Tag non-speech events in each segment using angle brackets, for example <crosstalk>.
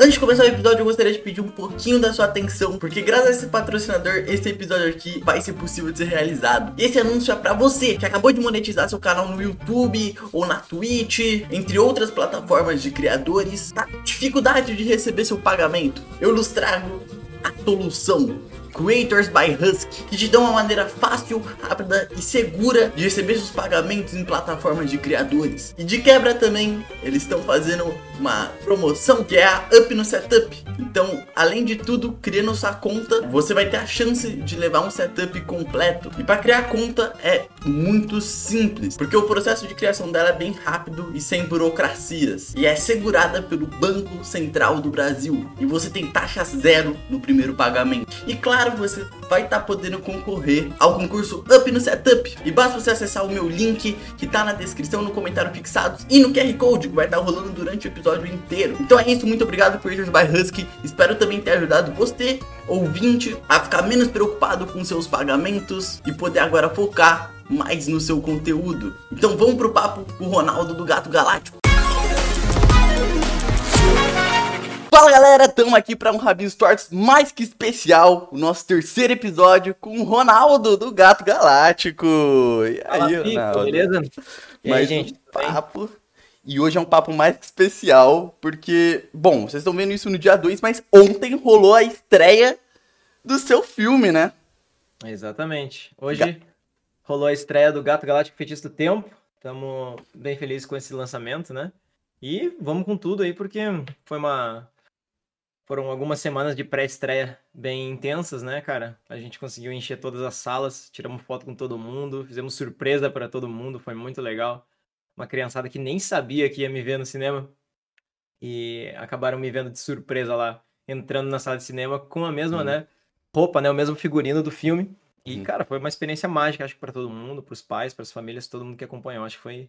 Antes de começar o episódio, eu gostaria de pedir um pouquinho da sua atenção, porque graças a esse patrocinador, esse episódio aqui vai ser possível de ser realizado. E esse anúncio é pra você que acabou de monetizar seu canal no YouTube ou na Twitch, entre outras plataformas de criadores, tá com dificuldade de receber seu pagamento. Eu lhes trago a solução. Creators by Husky, que te dão uma maneira fácil, rápida e segura de receber seus pagamentos em plataformas de criadores. E de quebra também, eles estão fazendo uma promoção que é a Up no Setup. Então, além de tudo, criando sua conta, você vai ter a chance de levar um setup completo. E para criar conta é muito simples, porque o processo de criação dela é bem rápido e sem burocracias. E é segurada pelo Banco Central do Brasil. E você tem taxa zero no primeiro pagamento. E claro, você vai estar tá podendo concorrer ao concurso Up no Setup. E basta você acessar o meu link que tá na descrição, no comentário fixados e no QR Code que vai estar tá rolando durante o episódio inteiro. Então é isso, muito obrigado por Creators by Husky. Espero também ter ajudado você, ouvinte, a ficar menos preocupado com seus pagamentos e poder agora focar mais no seu conteúdo. Então vamos pro papo com o Ronaldo do Gato Galáctico. Fala galera, estamos aqui para um Rabinho Stories mais que especial, o nosso terceiro episódio com o Ronaldo do Gato Galáctico. E aí, Fala, Ronaldo? Beleza? E mais aí, gente? Um papo. E hoje é um papo mais que especial, porque, bom, vocês estão vendo isso no dia 2, mas ontem rolou a estreia do seu filme, né? Exatamente. Hoje Ga rolou a estreia do Gato Galáctico Feitiço do Tempo. Estamos bem felizes com esse lançamento, né? E vamos com tudo aí, porque foi uma foram algumas semanas de pré-estreia bem intensas, né, cara? A gente conseguiu encher todas as salas, tiramos foto com todo mundo, fizemos surpresa para todo mundo, foi muito legal. Uma criançada que nem sabia que ia me ver no cinema e acabaram me vendo de surpresa lá, entrando na sala de cinema com a mesma, uhum. né, roupa, né, o mesmo figurino do filme. E, uhum. cara, foi uma experiência mágica, acho que para todo mundo, para os pais, para as famílias, todo mundo que acompanhou. Acho que foi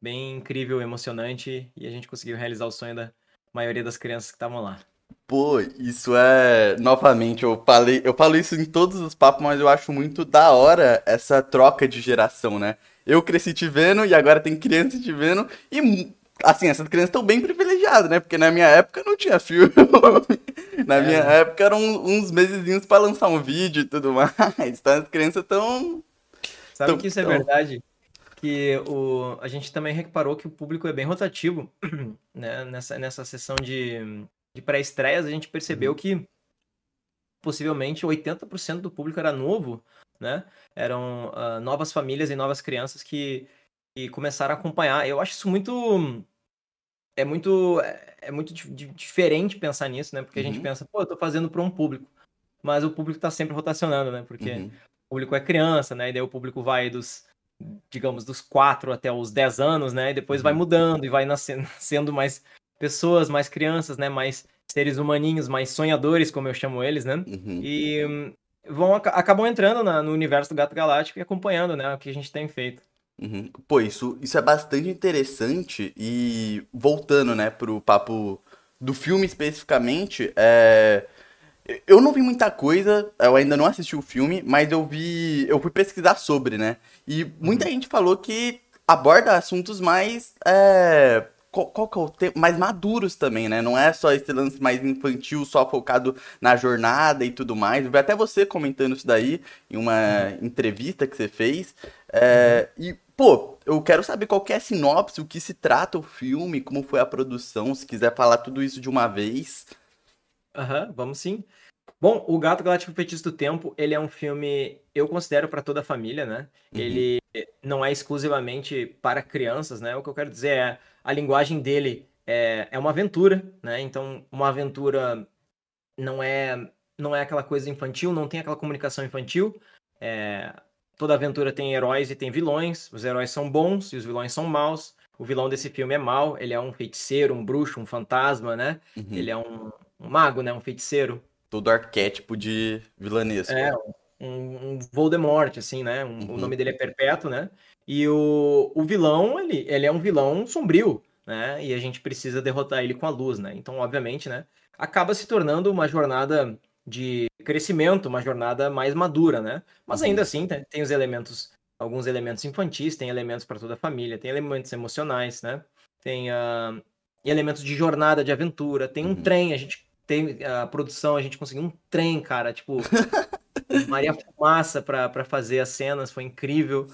bem incrível, emocionante e a gente conseguiu realizar o sonho da maioria das crianças que estavam lá. Pô, isso é. Novamente, eu falei, eu falo isso em todos os papos, mas eu acho muito da hora essa troca de geração, né? Eu cresci te vendo e agora tem criança te vendo. E, assim, essas crianças estão bem privilegiadas, né? Porque na minha época não tinha filme. <laughs> na é. minha época eram uns mesezinhos pra lançar um vídeo e tudo <laughs> mais. Então as crianças estão. Sabe tão, que isso é tão... é verdade? Que o, a gente também reparou que o público é bem rotativo <clears throat> né? nessa, nessa sessão de de pré-estreias, a gente percebeu uhum. que possivelmente 80% do público era novo, né? Eram uh, novas famílias e novas crianças que, que começaram a acompanhar. Eu acho isso muito é muito é muito diferente pensar nisso, né? Porque uhum. a gente uhum. pensa, pô, eu tô fazendo para um público, mas o público tá sempre rotacionando, né? Porque uhum. o público é criança, né? E daí o público vai dos digamos dos 4 até os 10 anos, né? E depois vai uhum. mudando e vai nascendo, <laughs> sendo mais pessoas, mais crianças, né? Mais seres humaninhos, mais sonhadores, como eu chamo eles, né? Uhum. E vão acabam entrando na, no universo do Gato Galáctico e acompanhando, né? O que a gente tem feito. Uhum. Pô, isso, isso é bastante interessante e voltando, né, pro papo do filme especificamente, é... Eu não vi muita coisa, eu ainda não assisti o filme, mas eu vi. Eu fui pesquisar sobre, né? E muita uhum. gente falou que aborda assuntos mais é, qual, qual que é o tempo? Mais maduros também, né? Não é só esse lance mais infantil, só focado na jornada e tudo mais. Até você comentando isso daí em uma uhum. entrevista que você fez. É, uhum. E, pô, eu quero saber qual que é a sinopse, o que se trata o filme, como foi a produção, se quiser falar tudo isso de uma vez. Aham, uhum, vamos sim. Bom, O Gato Galáctico Feitiço do Tempo, ele é um filme, eu considero para toda a família, né? Uhum. Ele não é exclusivamente para crianças, né? O que eu quero dizer é a linguagem dele é, é uma aventura, né? Então, uma aventura não é não é aquela coisa infantil, não tem aquela comunicação infantil. É, toda aventura tem heróis e tem vilões. Os heróis são bons e os vilões são maus. O vilão desse filme é mau. Ele é um feiticeiro, um bruxo, um fantasma, né? Uhum. Ele é um, um, mago, né? Um feiticeiro. Todo arquétipo de vilanesco. É, um, um Voldemort, assim, né? Um, uhum. O nome dele é Perpétuo, né? E o, o vilão, ele, ele é um vilão sombrio, né? E a gente precisa derrotar ele com a luz, né? Então, obviamente, né? Acaba se tornando uma jornada de crescimento, uma jornada mais madura, né? Mas ainda uhum. assim, tem, tem os elementos, alguns elementos infantis, tem elementos para toda a família, tem elementos emocionais, né? Tem, uh, elementos de jornada, de aventura. Tem um Uhum. trem, a gente tem a produção, a gente conseguiu um trem, cara, tipo, <laughs> Maria Fumaça pra fazer as cenas, foi incrível.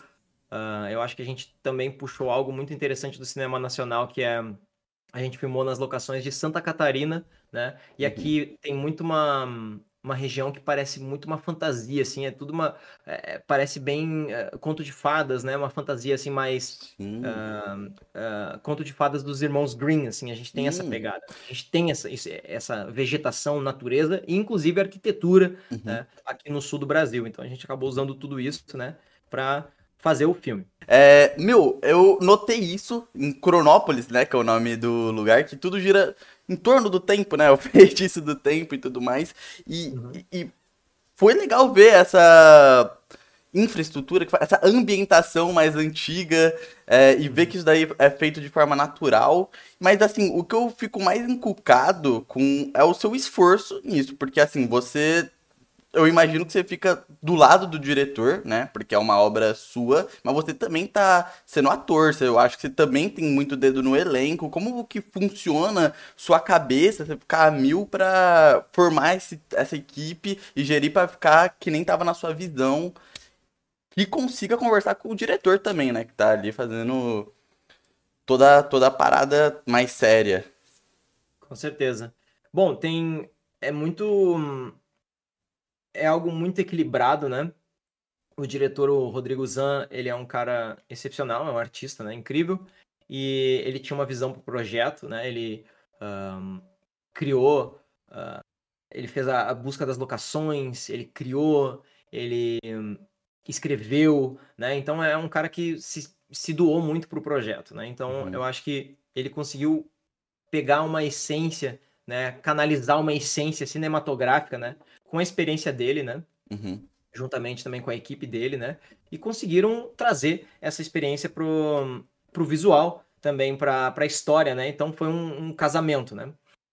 Ah, eu acho que a gente também puxou algo muito interessante do cinema nacional, que é a gente filmou nas locações de Santa Catarina, né? E Uhum. aqui tem muito uma, uma região que parece muito uma fantasia, assim, é tudo uma. é, parece bem é, conto de fadas, né? Uma fantasia assim mais Sim. ah, ah, conto de fadas dos irmãos Green, assim, a gente tem essa Hum. pegada. A gente tem essa, essa vegetação, natureza e inclusive arquitetura Uhum. né, aqui no sul do Brasil. Então a gente acabou usando tudo isso, né, para fazer o filme. É, meu, eu notei isso em Cronópolis, né, que é o nome do lugar, que tudo gira em torno do tempo, né, <laughs> o feitiço do tempo e tudo mais. E, Uhum. e- foi legal ver essa infraestrutura, essa ambientação mais antiga, é, e ver que isso daí é feito de forma natural. Mas, assim, o que eu fico mais encucado com é o seu esforço nisso, porque, assim, você eu imagino que você fica do lado do diretor, né? Porque é uma obra sua, mas você também tá sendo ator, eu acho que você também tem muito dedo no elenco. Como que funciona sua cabeça, você ficar a mil pra formar esse- essa equipe e gerir pra ficar que nem tava na sua visão e consiga conversar com o diretor também, né? Que tá ali fazendo toda, toda a parada mais séria. Com certeza. Bom, tem é muito é algo muito equilibrado, né? O diretor, o Rodrigo Zan, ele é um cara excepcional, é um artista, né? Incrível. E ele tinha uma visão para o projeto, né? Ele ahn, criou, ah, ele fez a, a busca das locações, ele criou, ele hum, escreveu, né? Então é um cara que se, se doou muito para o projeto, né? Então Uhum. eu acho que ele conseguiu pegar uma essência, né? Canalizar uma essência cinematográfica, né? Com a experiência dele, né? Uhum. juntamente também com a equipe dele, né? E conseguiram trazer essa experiência pro, pro visual, também para a história, né? Então foi um, um casamento, né?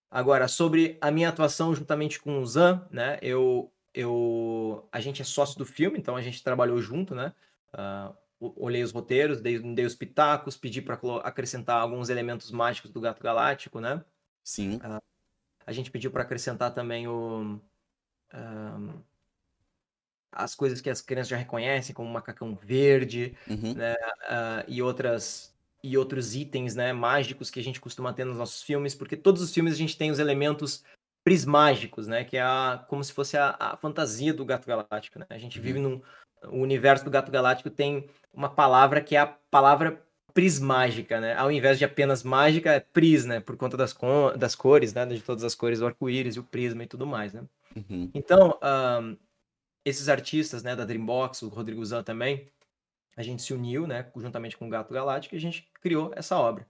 Agora, sobre a minha atuação juntamente com o Zan, né? Eu, eu, a gente é sócio do filme, então a gente trabalhou junto, né? O- olhei os roteiros, dei, dei os pitacos, pedi para acrescentar alguns elementos mágicos do Gato Galáctico, né? Sim. A gente pediu para acrescentar também o, ahn, as coisas que as crianças já reconhecem, como o macacão verde Uhum. ah, e outras e outros itens, né, mágicos que a gente costuma ter nos nossos filmes, porque todos os filmes a gente tem os elementos prismágicos, né, que é a, como se fosse a, a fantasia do Gato Galáctico, né? A gente Uhum. vive num o universo do Gato Galáctico tem uma palavra que é a palavra prismágica, né? Ao invés de apenas mágica, é pris, né? Por conta das, co- das cores, né? De todas as cores do arco-íris e o prisma e tudo mais, né? Uhum. Então, ahn, esses artistas, né, da Dreambox, o Rodrigo Zan também, a gente se uniu, né, juntamente com o Gato Galáctico e a gente criou essa obra.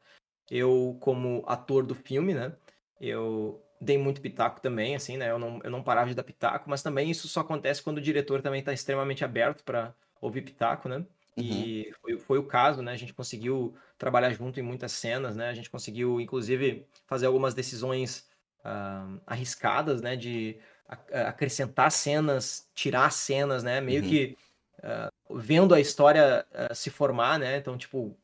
Eu, como ator do filme, né, eu dei muito pitaco também, assim, né, eu não, eu não parava de dar pitaco, mas também isso só acontece quando o diretor também está extremamente aberto para ouvir pitaco, né, e foi, foi o caso, né, a gente conseguiu trabalhar junto em muitas cenas, né, a gente conseguiu, inclusive, fazer algumas decisões ah, arriscadas, né, de acrescentar cenas, tirar cenas, né? Meio Uhum. que ah, vendo a história ah, se formar, né? Então, tipo,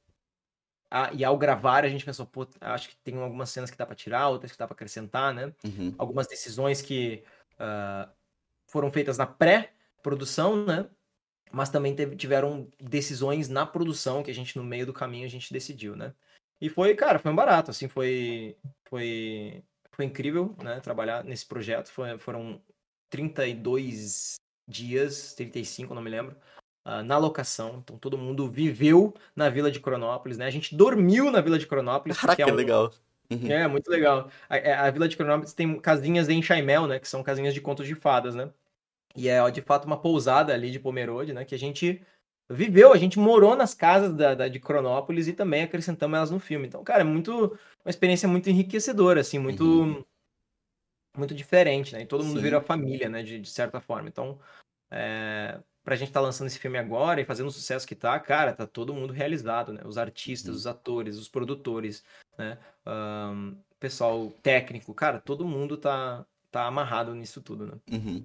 a- e ao gravar a gente pensou, pô, acho que tem algumas cenas que dá pra tirar, outras que dá pra acrescentar, né? Uhum. Algumas decisões que ah, foram feitas na pré-produção, né? Mas também teve- tiveram decisões na produção que a gente, no meio do caminho, a gente decidiu, né? E foi, cara, foi um barato, assim, foi, foi, foi incrível, né? Trabalhar nesse projeto. Foi, foram 32 dias, 35, não me lembro, ah, na locação. Então todo mundo viveu na Vila de Cronópolis, né? A gente dormiu na Vila de Cronópolis. Caraca, <laughs> porque é um- legal. Uhum. é, muito legal. A, é, a Vila de Cronópolis tem casinhas em Chaimel, né? Que são casinhas de contos de fadas, né? E é, de fato, uma pousada ali de Pomerode, né? Que a gente viveu, a gente morou nas casas da, da- de Cronópolis e também acrescentamos elas no filme. Então, cara, é muito... Uma experiência muito enriquecedora, assim, muito... Uhum. Muito diferente, né? E todo mundo Sim. vira família, né? De, de certa forma. Então, é, pra gente estar lançando esse filme agora e fazendo o sucesso que tá, cara, tá todo mundo realizado, né? Os artistas, Uhum. os atores, os produtores, né? Ahn, pessoal técnico, cara, todo mundo tá, tá amarrado nisso tudo, né? Uhum.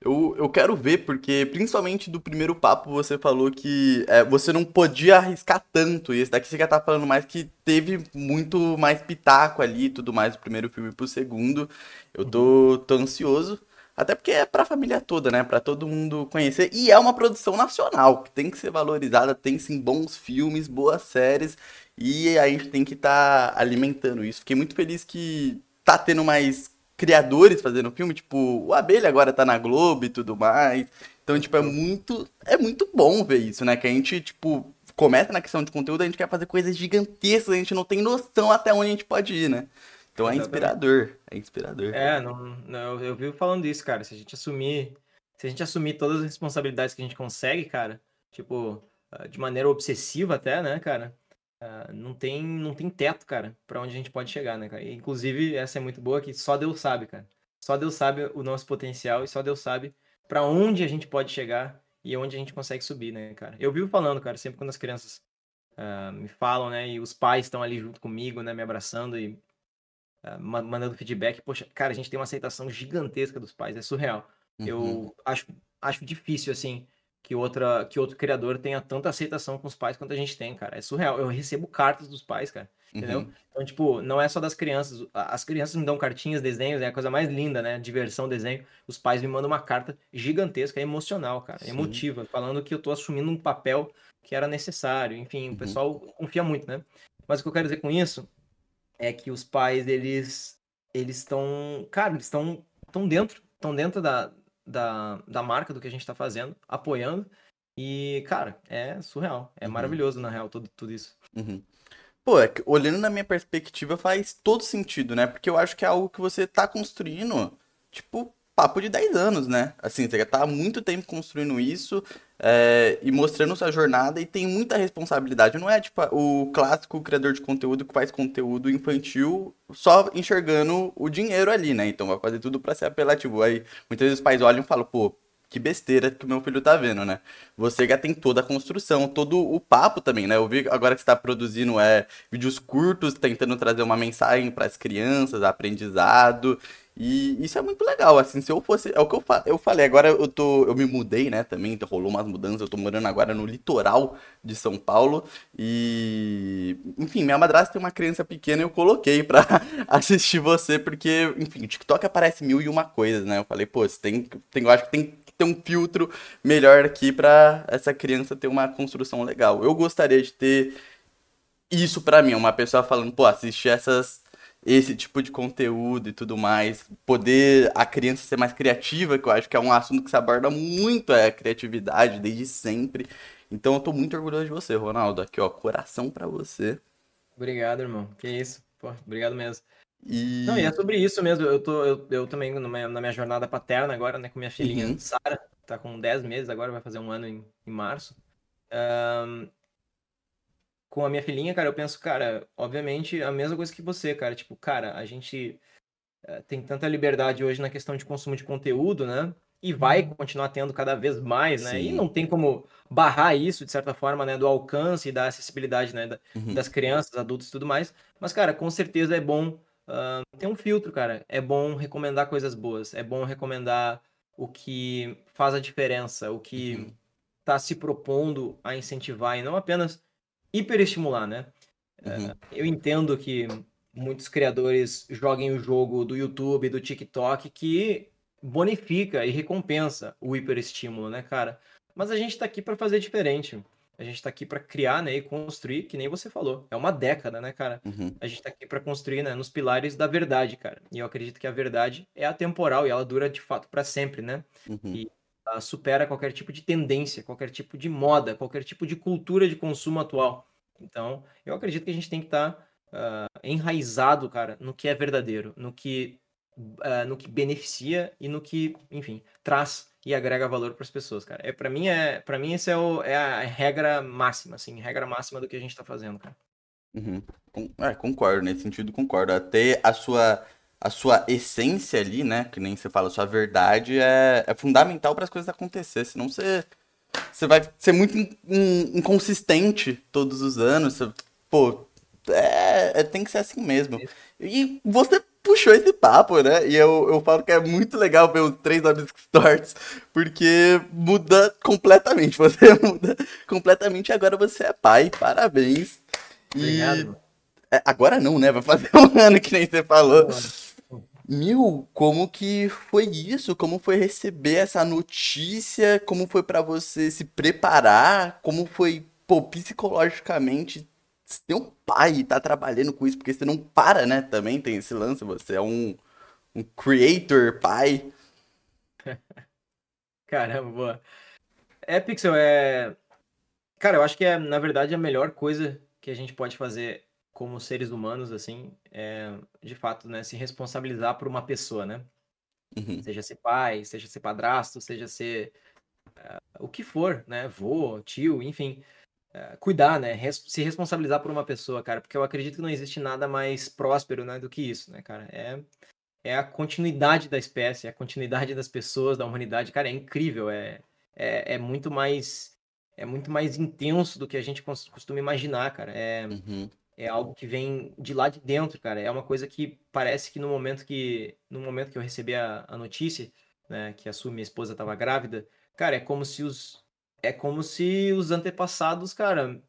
Eu, eu quero ver, porque principalmente do primeiro papo você falou que é, você não podia arriscar tanto. E esse daqui você já tá falando mais que teve muito mais pitaco ali e tudo mais, do primeiro filme pro segundo. Eu tô, tô ansioso. Até porque é pra família toda, né? Pra todo mundo conhecer. E é uma produção nacional, que tem que ser valorizada. Tem sim bons filmes, boas séries. E a gente tem que estar tá alimentando isso. Fiquei muito feliz que tá tendo mais criadores fazendo filme, tipo, o Abelha agora tá na Globo e tudo mais. Então, tipo, é muito, é muito bom ver isso, né? Que a gente, tipo, começa na questão de conteúdo, a gente quer fazer coisas gigantescas, a gente não tem noção até onde a gente pode ir, né? Então é inspirador, é inspirador. É, não, não, eu vivo falando isso, cara. Se a gente assumir, se a gente assumir todas as responsabilidades que a gente consegue, cara, tipo, ah, de maneira obsessiva até, né, cara? Uh, não tem não tem teto, cara, para onde a gente pode chegar, né, cara? E, inclusive, essa é muito boa que só Deus sabe, cara. Só Deus sabe o nosso potencial e só Deus sabe para onde a gente pode chegar e onde a gente consegue subir, né, cara? Eu vivo falando, cara, sempre quando as crianças uh, me falam, né, e os pais estão ali junto comigo, né, me abraçando e uh, mandando feedback, poxa, cara, a gente tem uma aceitação gigantesca dos pais, é surreal. Uhum. Eu acho, acho difícil, assim, que, outra, que outro criador tenha tanta aceitação com os pais quanto a gente tem, cara. É surreal. Eu recebo cartas dos pais, cara. Entendeu? Uhum. Então, tipo, não é só das crianças. As crianças me dão cartinhas, desenhos, é a coisa mais linda, né? Diversão, desenho. Os pais me mandam uma carta gigantesca, emocional, cara. Sim. Emotiva, falando que eu tô assumindo um papel que era necessário. Enfim, uhum. o pessoal confia muito, né? Mas o que eu quero dizer com isso é que os pais, eles eles estão, cara, eles estão estão dentro, estão dentro da, da, da marca, do que a gente está fazendo, apoiando. E, cara, é surreal. É uhum. maravilhoso, na real, tudo, tudo isso. Uhum. Pô, é que, olhando na minha perspectiva, faz todo sentido, né? Porque eu acho que é algo que você tá construindo, tipo, papo de 10 anos, né? Assim, você já tá há muito tempo construindo isso é, e mostrando sua jornada e tem muita responsabilidade. Não é tipo o clássico criador de conteúdo que faz conteúdo infantil só enxergando o dinheiro ali, né? Então vai fazer tudo para ser apelativo. Aí muitas vezes os pais olham e falam, pô, que besteira que o meu filho tá vendo, né? Você já tem toda a construção, todo o papo também, né? Eu vi agora que você tá produzindo é, vídeos curtos, tentando trazer uma mensagem para as crianças, aprendizado. E isso é muito legal, assim, se eu fosse. É o que eu, fa eu falei, agora eu tô. Eu me mudei, né, também, então rolou umas mudanças, eu tô morando agora no litoral de São Paulo. E. Enfim, minha madrasta tem uma criança pequena e eu coloquei pra <laughs> assistir você, porque, enfim, o TikTok aparece mil e uma coisas, né? Eu falei, pô, você tem. tem eu acho que tem que ter um filtro melhor aqui pra essa criança ter uma construção legal. Eu gostaria de ter isso pra mim, uma pessoa falando, pô, assiste essas esse tipo de conteúdo e tudo mais, poder a criança ser mais criativa, que eu acho que é um assunto que se aborda muito é a criatividade desde sempre. Então eu tô muito orgulhoso de você, Ronaldo. Aqui, ó, coração para você. Obrigado, irmão. Que isso. Pô, obrigado mesmo. E... Não, e é sobre isso mesmo. Eu tô eu, eu também minha, na minha jornada paterna agora, né, com minha filhinha uhum. Sara, tá com 10 meses agora, vai fazer um ano em, em março. Um, com a minha filhinha, cara, eu penso, cara, obviamente a mesma coisa que você, cara. Tipo, cara, a gente uh, tem tanta liberdade hoje na questão de consumo de conteúdo, né? E vai uhum. continuar tendo cada vez mais, né? Sim. E não tem como barrar isso, de certa forma, né? Do alcance e da acessibilidade, né? Da, uhum. Das crianças, adultos e tudo mais. Mas, cara, com certeza é bom uh, ter um filtro, cara. É bom recomendar coisas boas. É bom recomendar o que faz a diferença, o que uhum. tá se propondo a incentivar e não apenas hiperestimular, né? Uhum. Uh, eu entendo que muitos criadores joguem o jogo do YouTube, do TikTok, que bonifica e recompensa o hiperestímulo, né, cara? Mas a gente tá aqui para fazer diferente. A gente tá aqui para criar, né, e construir, que nem você falou. É uma década, né, cara? Uhum. A gente tá aqui para construir, né, nos pilares da verdade, cara. E eu acredito que a verdade é atemporal e ela dura de fato para sempre, né? Uhum. E uh, supera qualquer tipo de tendência, qualquer tipo de moda, qualquer tipo de cultura de consumo atual. Então, eu acredito que a gente tem que estar tá, uh, enraizado, cara, no que é verdadeiro, no que, uh, no que beneficia e no que, enfim, traz e agrega valor para as pessoas, cara. É para mim é, para mim essa é, o, é, a regra máxima, assim, regra máxima do que a gente está fazendo, cara. Uhum. É, concordo nesse sentido, concordo. Até a sua a sua essência ali, né? Que nem você fala, a sua verdade é, é fundamental para as coisas acontecer. Senão você, você vai ser muito in, in, inconsistente todos os anos. Você, pô, é, é, tem que ser assim mesmo. E você puxou esse papo, né? E eu, eu falo que é muito legal ver os três amigos <laughs> tortos, porque muda completamente. <laughs> Você muda completamente e agora você é pai. Parabéns. Obrigado. E... É, agora não, né? Vai fazer um <laughs> ano que nem você falou. Mil, como que foi isso? Como foi receber essa notícia? Como foi para você se preparar? Como foi, pô, psicologicamente ter um pai e tá trabalhando com isso, porque você não para, né? Também tem esse lance, você é um, um creator, pai. <laughs> Caramba, boa. É, Pixel, é. Cara, eu acho que é, na verdade, a melhor coisa que a gente pode fazer como seres humanos, assim, é, de fato, né, se responsabilizar por uma pessoa, né? Uhum. Seja ser pai, seja ser padrasto, seja ser uh, o que for, né? Vô, tio, enfim. Eh, cuidar, né? Res se responsabilizar por uma pessoa, cara, porque eu acredito que não existe nada mais próspero, né, do que isso, né, cara? É, é a continuidade da espécie, é a continuidade das pessoas, da humanidade, cara, é incrível, é, é, é muito mais é muito mais intenso do que a gente costuma imaginar, cara. É, uhum. É algo que vem de lá de dentro, cara. É uma coisa que parece que no momento que no momento que eu recebi a, a notícia, né, que a sua minha esposa estava grávida, cara, é como se os é como se os antepassados, cara,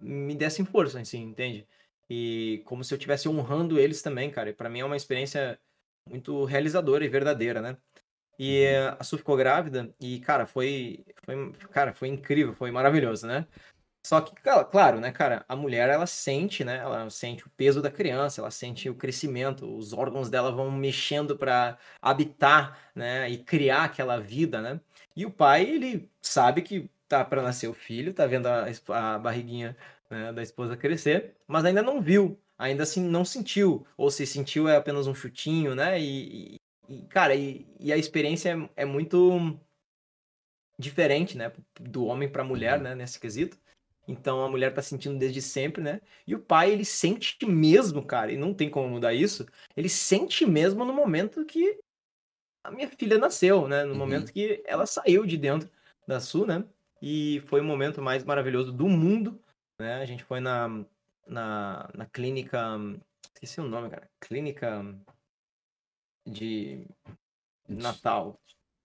me dessem força, assim, entende? E como se eu estivesse honrando eles também, cara. E pra mim é uma experiência muito realizadora e verdadeira, né? E uhum. a Su ficou grávida e, cara, foi, foi, cara, foi incrível, foi maravilhoso, né? Só que, claro, né, cara, a mulher, ela sente, né, ela sente o peso da criança, ela sente o crescimento, os órgãos dela vão mexendo para habitar, né, e criar aquela vida, né? E o pai, ele sabe que tá para nascer o filho, tá vendo a, a barriguinha né, da esposa crescer, mas ainda não viu, ainda assim não sentiu, ou se sentiu é apenas um chutinho, né? E, e cara, e, e, a experiência é, é, muito diferente, né, do homem para mulher, né, nesse quesito. Então a mulher tá sentindo desde sempre, né? E o pai, ele sente mesmo, cara, e não tem como mudar isso. Ele sente mesmo no momento que a minha filha nasceu, né? No uhum. momento que ela saiu de dentro da Su, né? e foi o momento mais maravilhoso do mundo, né? A gente foi na, na, na clínica, esqueci o nome, cara, clínica de Natal,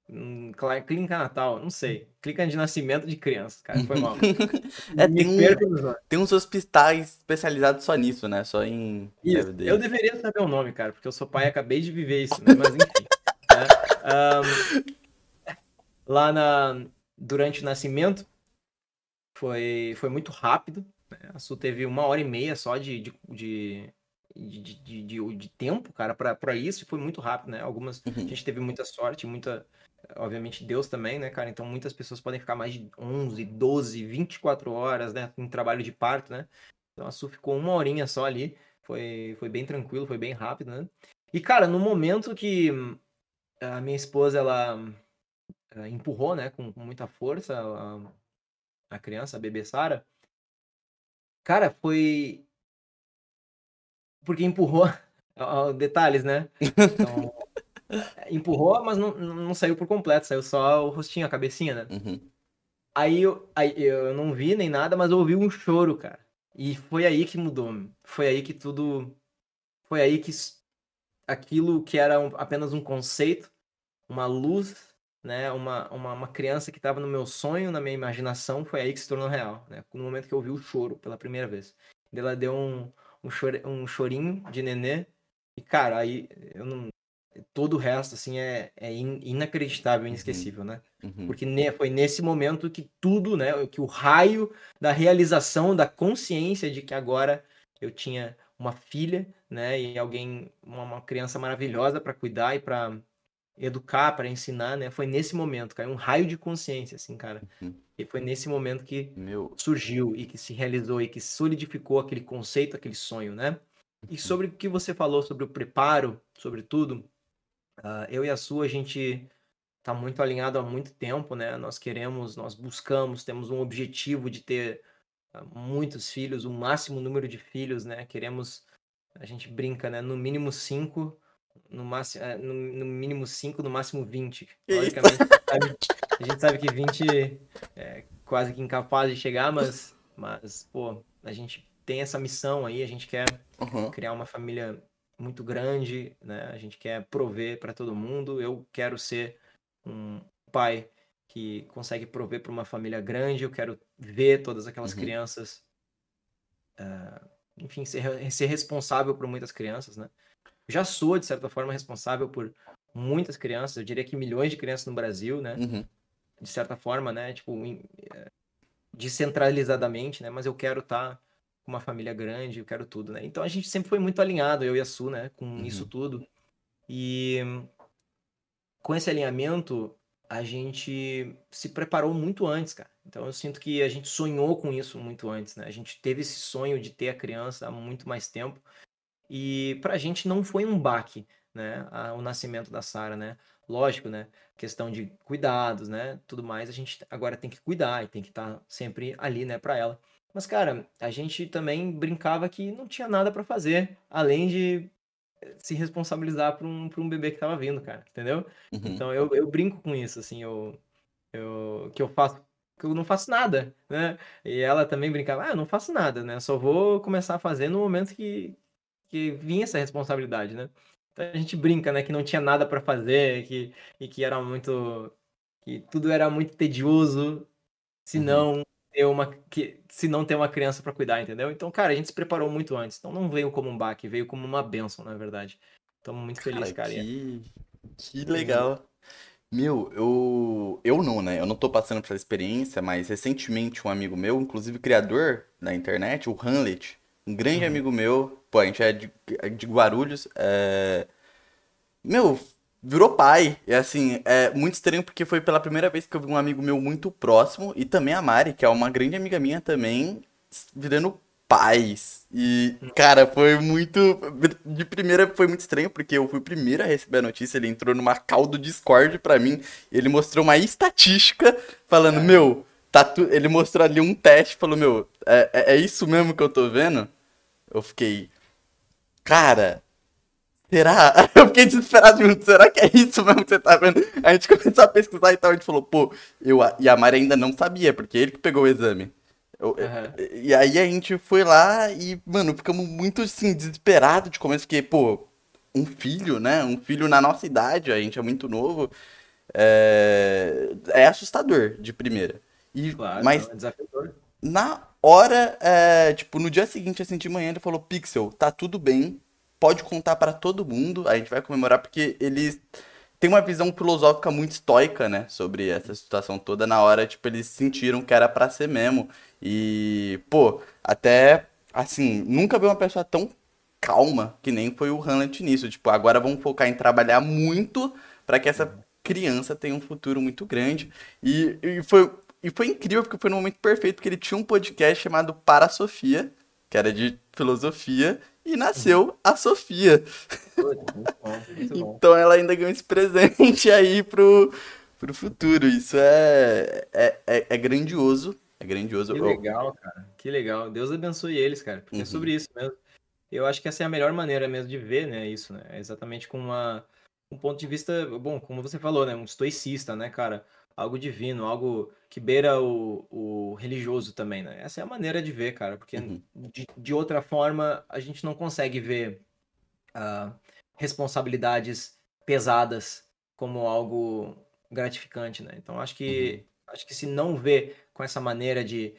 hum, Clínica Natal, não sei. Clínica de nascimento de crianças, cara. Foi mal. <laughs> é, tem, um, tem uns hospitais especializados só nisso, né? Só em. Isso. Eu deveria saber o nome, cara, porque eu sou pai e acabei de viver isso, né? Mas enfim. <laughs> né? um, lá na, durante o nascimento foi, foi muito rápido. Né? A Su teve uma hora e meia só de, de, de, de, de, de tempo, cara, para isso, e foi muito rápido, né? Algumas. Uhum. A gente teve muita sorte, muita. Obviamente, Deus também, né, cara? Então, muitas pessoas podem ficar mais de 11, 12, 24 horas, né? Em trabalho de parto, né? Então, a Su ficou uma horinha só ali. Foi, foi bem tranquilo, foi bem rápido, né? E, cara, no momento que a minha esposa, ela uh, empurrou, né, com, com muita força a, a, criança, a bebê Sara. Cara, foi porque empurrou, <laughs> detalhes, né? Então, empurrou, mas não, não saiu por completo, saiu só o rostinho, a cabecinha, né? Uhum. Aí, eu, aí eu não vi nem nada, mas eu ouvi um choro, cara. E foi aí que mudou. Foi aí que tudo. Foi aí que aquilo que era um, apenas um conceito, uma luz, né, uma, uma, uma criança que estava no meu sonho, na minha imaginação, foi aí que se tornou real, né? No momento que eu vi o choro pela primeira vez. Ela deu um, um, chor, um chorinho de nenê, e cara, aí eu não. Todo o resto, assim, é, é inacreditável, uhum. inesquecível, né? Uhum. Porque ne, foi nesse momento que tudo, né? Que o raio da realização, da consciência de que agora eu tinha uma filha, né? E alguém, uma, uma criança maravilhosa para cuidar e para educar, para ensinar, né? Foi nesse momento, caiu um raio de consciência, assim, cara. Uhum. E foi nesse momento que Meu... surgiu e que se realizou e que solidificou aquele conceito, aquele sonho, né? Uhum. E sobre o que você falou sobre o preparo, sobretudo, uh, eu e a sua, a gente tá muito alinhado há muito tempo, né? Nós queremos, nós buscamos, temos um objetivo de ter uh, muitos filhos, o máximo número de filhos, né? Queremos, a gente brinca, né? No mínimo cinco, no, máximo, é, no, no mínimo 5, no máximo 20. Logicamente, a gente sabe que 20 é quase que incapaz de chegar, mas, mas, pô, a gente tem essa missão aí, a gente quer uhum. criar uma família muito grande, né? A gente quer prover para todo mundo. Eu quero ser um pai que consegue prover para uma família grande. Eu quero ver todas aquelas uhum. crianças, uh, enfim, ser, ser responsável por muitas crianças, né? Já sou de certa forma responsável por muitas crianças. Eu diria que milhões de crianças no Brasil, né? Uhum. De certa forma, né? Tipo, eh, descentralizadamente, né? Mas eu quero estar tá com uma família grande, eu quero tudo, né? Então a gente sempre foi muito alinhado, eu e a Su, né, com uhum. isso tudo. E com esse alinhamento, a gente se preparou muito antes, cara. Então eu sinto que a gente sonhou com isso muito antes, né? A gente teve esse sonho de ter a criança há muito mais tempo. E pra gente não foi um baque, né, o nascimento da Sara, né? Lógico, né? Questão de cuidados, né? Tudo mais, a gente agora tem que cuidar e tem que estar tá sempre ali, né, para ela. Mas, cara, a gente também brincava que não tinha nada para fazer, além de eh, se responsabilizar por um, por um bebê que tava vindo, cara, entendeu? Uhum. Então eu, eu brinco com isso, assim, eu, eu, que eu faço, que eu não faço nada, né? E ela também brincava, ah, eu não faço nada, né? Só vou começar a fazer no momento que, que vinha essa responsabilidade, né? Então a gente brinca, né, que não tinha nada para fazer, que, e que era muito, que tudo era muito tedioso, se uhum. Ter uma que se não ter uma criança para cuidar, entendeu? Então, cara, a gente se preparou muito antes. Então não veio como um baque, veio como uma benção, na verdade. Estamos muito felizes, cara. Que, que legal. Meu, eu eu não, né? Eu não tô passando por essa experiência, mas recentemente um amigo meu, inclusive criador da internet, o Hamlet, um grande uhum. amigo meu, pô, a gente é de, é de Guarulhos, é... Meu, virou pai. E assim, é muito estranho porque foi pela primeira vez que eu vi um amigo meu muito próximo e também a Mari, que é uma grande amiga minha também, virando pais. E, cara, foi muito. De primeira foi muito estranho, porque eu fui o primeiro a receber a notícia. Ele entrou numa call do Discord pra mim. ele mostrou uma estatística falando: é. Meu, tá tu... ele mostrou ali um teste. Falou: Meu, é, é, é isso mesmo que eu tô vendo? Eu fiquei. Cara, Será? <laughs> Eu fiquei desesperado junto. Será que é isso mesmo que você tá vendo? A gente começou a pesquisar e tal. A gente falou, pô, eu, e a Mari ainda não sabia, porque ele que pegou o exame. Eu, uhum. E aí a gente foi lá e, mano, ficamos muito assim, desesperados de começo, porque, pô, um filho, né? Um filho na nossa idade, a gente é muito novo. É, é assustador de primeira. E, claro, mas é desafiador. Na hora, é, tipo, no dia seguinte, assim, de manhã, ele falou: Pixel, tá tudo bem, pode contar para todo mundo. A gente vai comemorar porque eles têm uma visão filosófica muito estoica, né, sobre essa situação toda. Na hora, tipo, eles sentiram que era para ser mesmo. E, pô, até assim, nunca vi uma pessoa tão calma que nem foi o Hamlet nisso. Tipo, agora vamos focar em trabalhar muito para que essa criança tenha um futuro muito grande. E, e, foi, e foi incrível porque foi no momento perfeito, porque ele tinha um podcast chamado Para Sofia, que era de filosofia, e nasceu a Sofia. Muito bom, muito bom. então ela ainda ganhou esse presente aí pro, pro futuro. Isso é, é, é, é grandioso. É grandioso. Que legal, cara. Que legal. Deus abençoe eles, cara. Porque é uhum. é sobre isso mesmo. Eu acho que essa é a melhor maneira mesmo de ver, né? Isso, né? É exatamente com uma, um ponto de vista, bom, como você falou, né? Um estoicista, né, cara? Algo divino, algo que beira o, o religioso também, né? Essa é a maneira de ver, cara, porque uhum. de, de outra forma a gente não consegue ver uh, responsabilidades pesadas como algo gratificante, né? Então acho que uhum. acho que se não vê com essa maneira de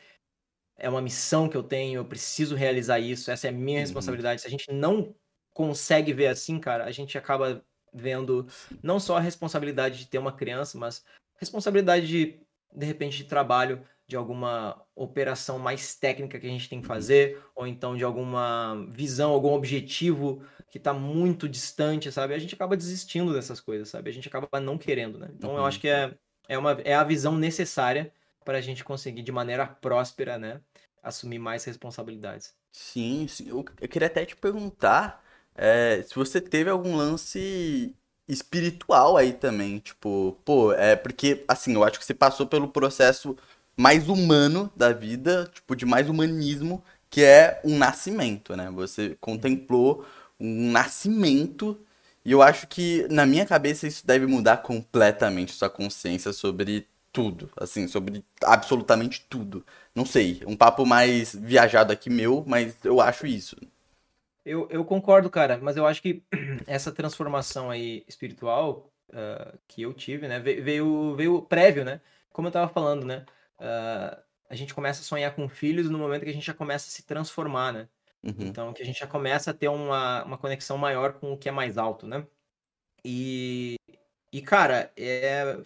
é uma missão que eu tenho, eu preciso realizar isso, essa é a minha uhum. responsabilidade. Se a gente não consegue ver assim, cara, a gente acaba vendo não só a responsabilidade de ter uma criança, mas responsabilidade de, de repente, de trabalho, de alguma operação mais técnica que a gente tem que fazer, ou então de alguma visão, algum objetivo que está muito distante, sabe? A gente acaba desistindo dessas coisas, sabe? A gente acaba não querendo, né? Então uhum. eu acho que é, é, uma, é a visão necessária para a gente conseguir, de maneira próspera, né? Assumir mais responsabilidades. Sim, sim. Eu, eu queria até te perguntar é, se você teve algum lance espiritual aí também, tipo, pô, é porque, assim, eu acho que você passou pelo processo mais humano da vida, tipo, de mais humanismo, que é um nascimento, né? Você contemplou um nascimento e eu acho que, na minha cabeça, isso deve mudar completamente sua consciência sobre tudo, assim, sobre absolutamente tudo. Não sei, um papo mais viajado aqui meu, mas eu acho isso. Eu, eu concordo, cara, mas eu acho que <clears throat> essa transformação aí espiritual uh, que eu tive, né, veio, veio prévio, né? Como eu tava falando, né? Uh, a gente começa a sonhar com filhos no momento que a gente já começa a se transformar, né? Uhum. Então, que a gente já começa a ter uma, uma conexão maior com o que é mais alto, né? E, e cara, é,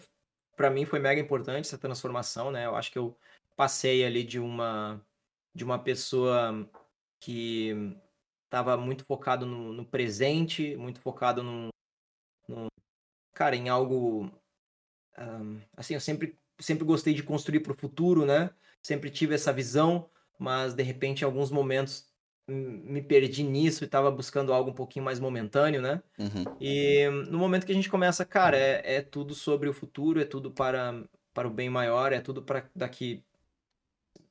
para mim foi mega importante essa transformação, né? Eu acho que eu passei ali de uma de uma pessoa que estava muito focado no, no, presente, muito focado no, no cara, em algo um, assim, eu sempre sempre gostei de construir para o futuro, né? Sempre tive essa visão, mas de repente em alguns momentos me perdi nisso e estava buscando algo um pouquinho mais momentâneo, né? Uhum. E no momento que a gente começa, cara, é, é tudo sobre o futuro, é tudo para, para o bem maior, é tudo para daqui,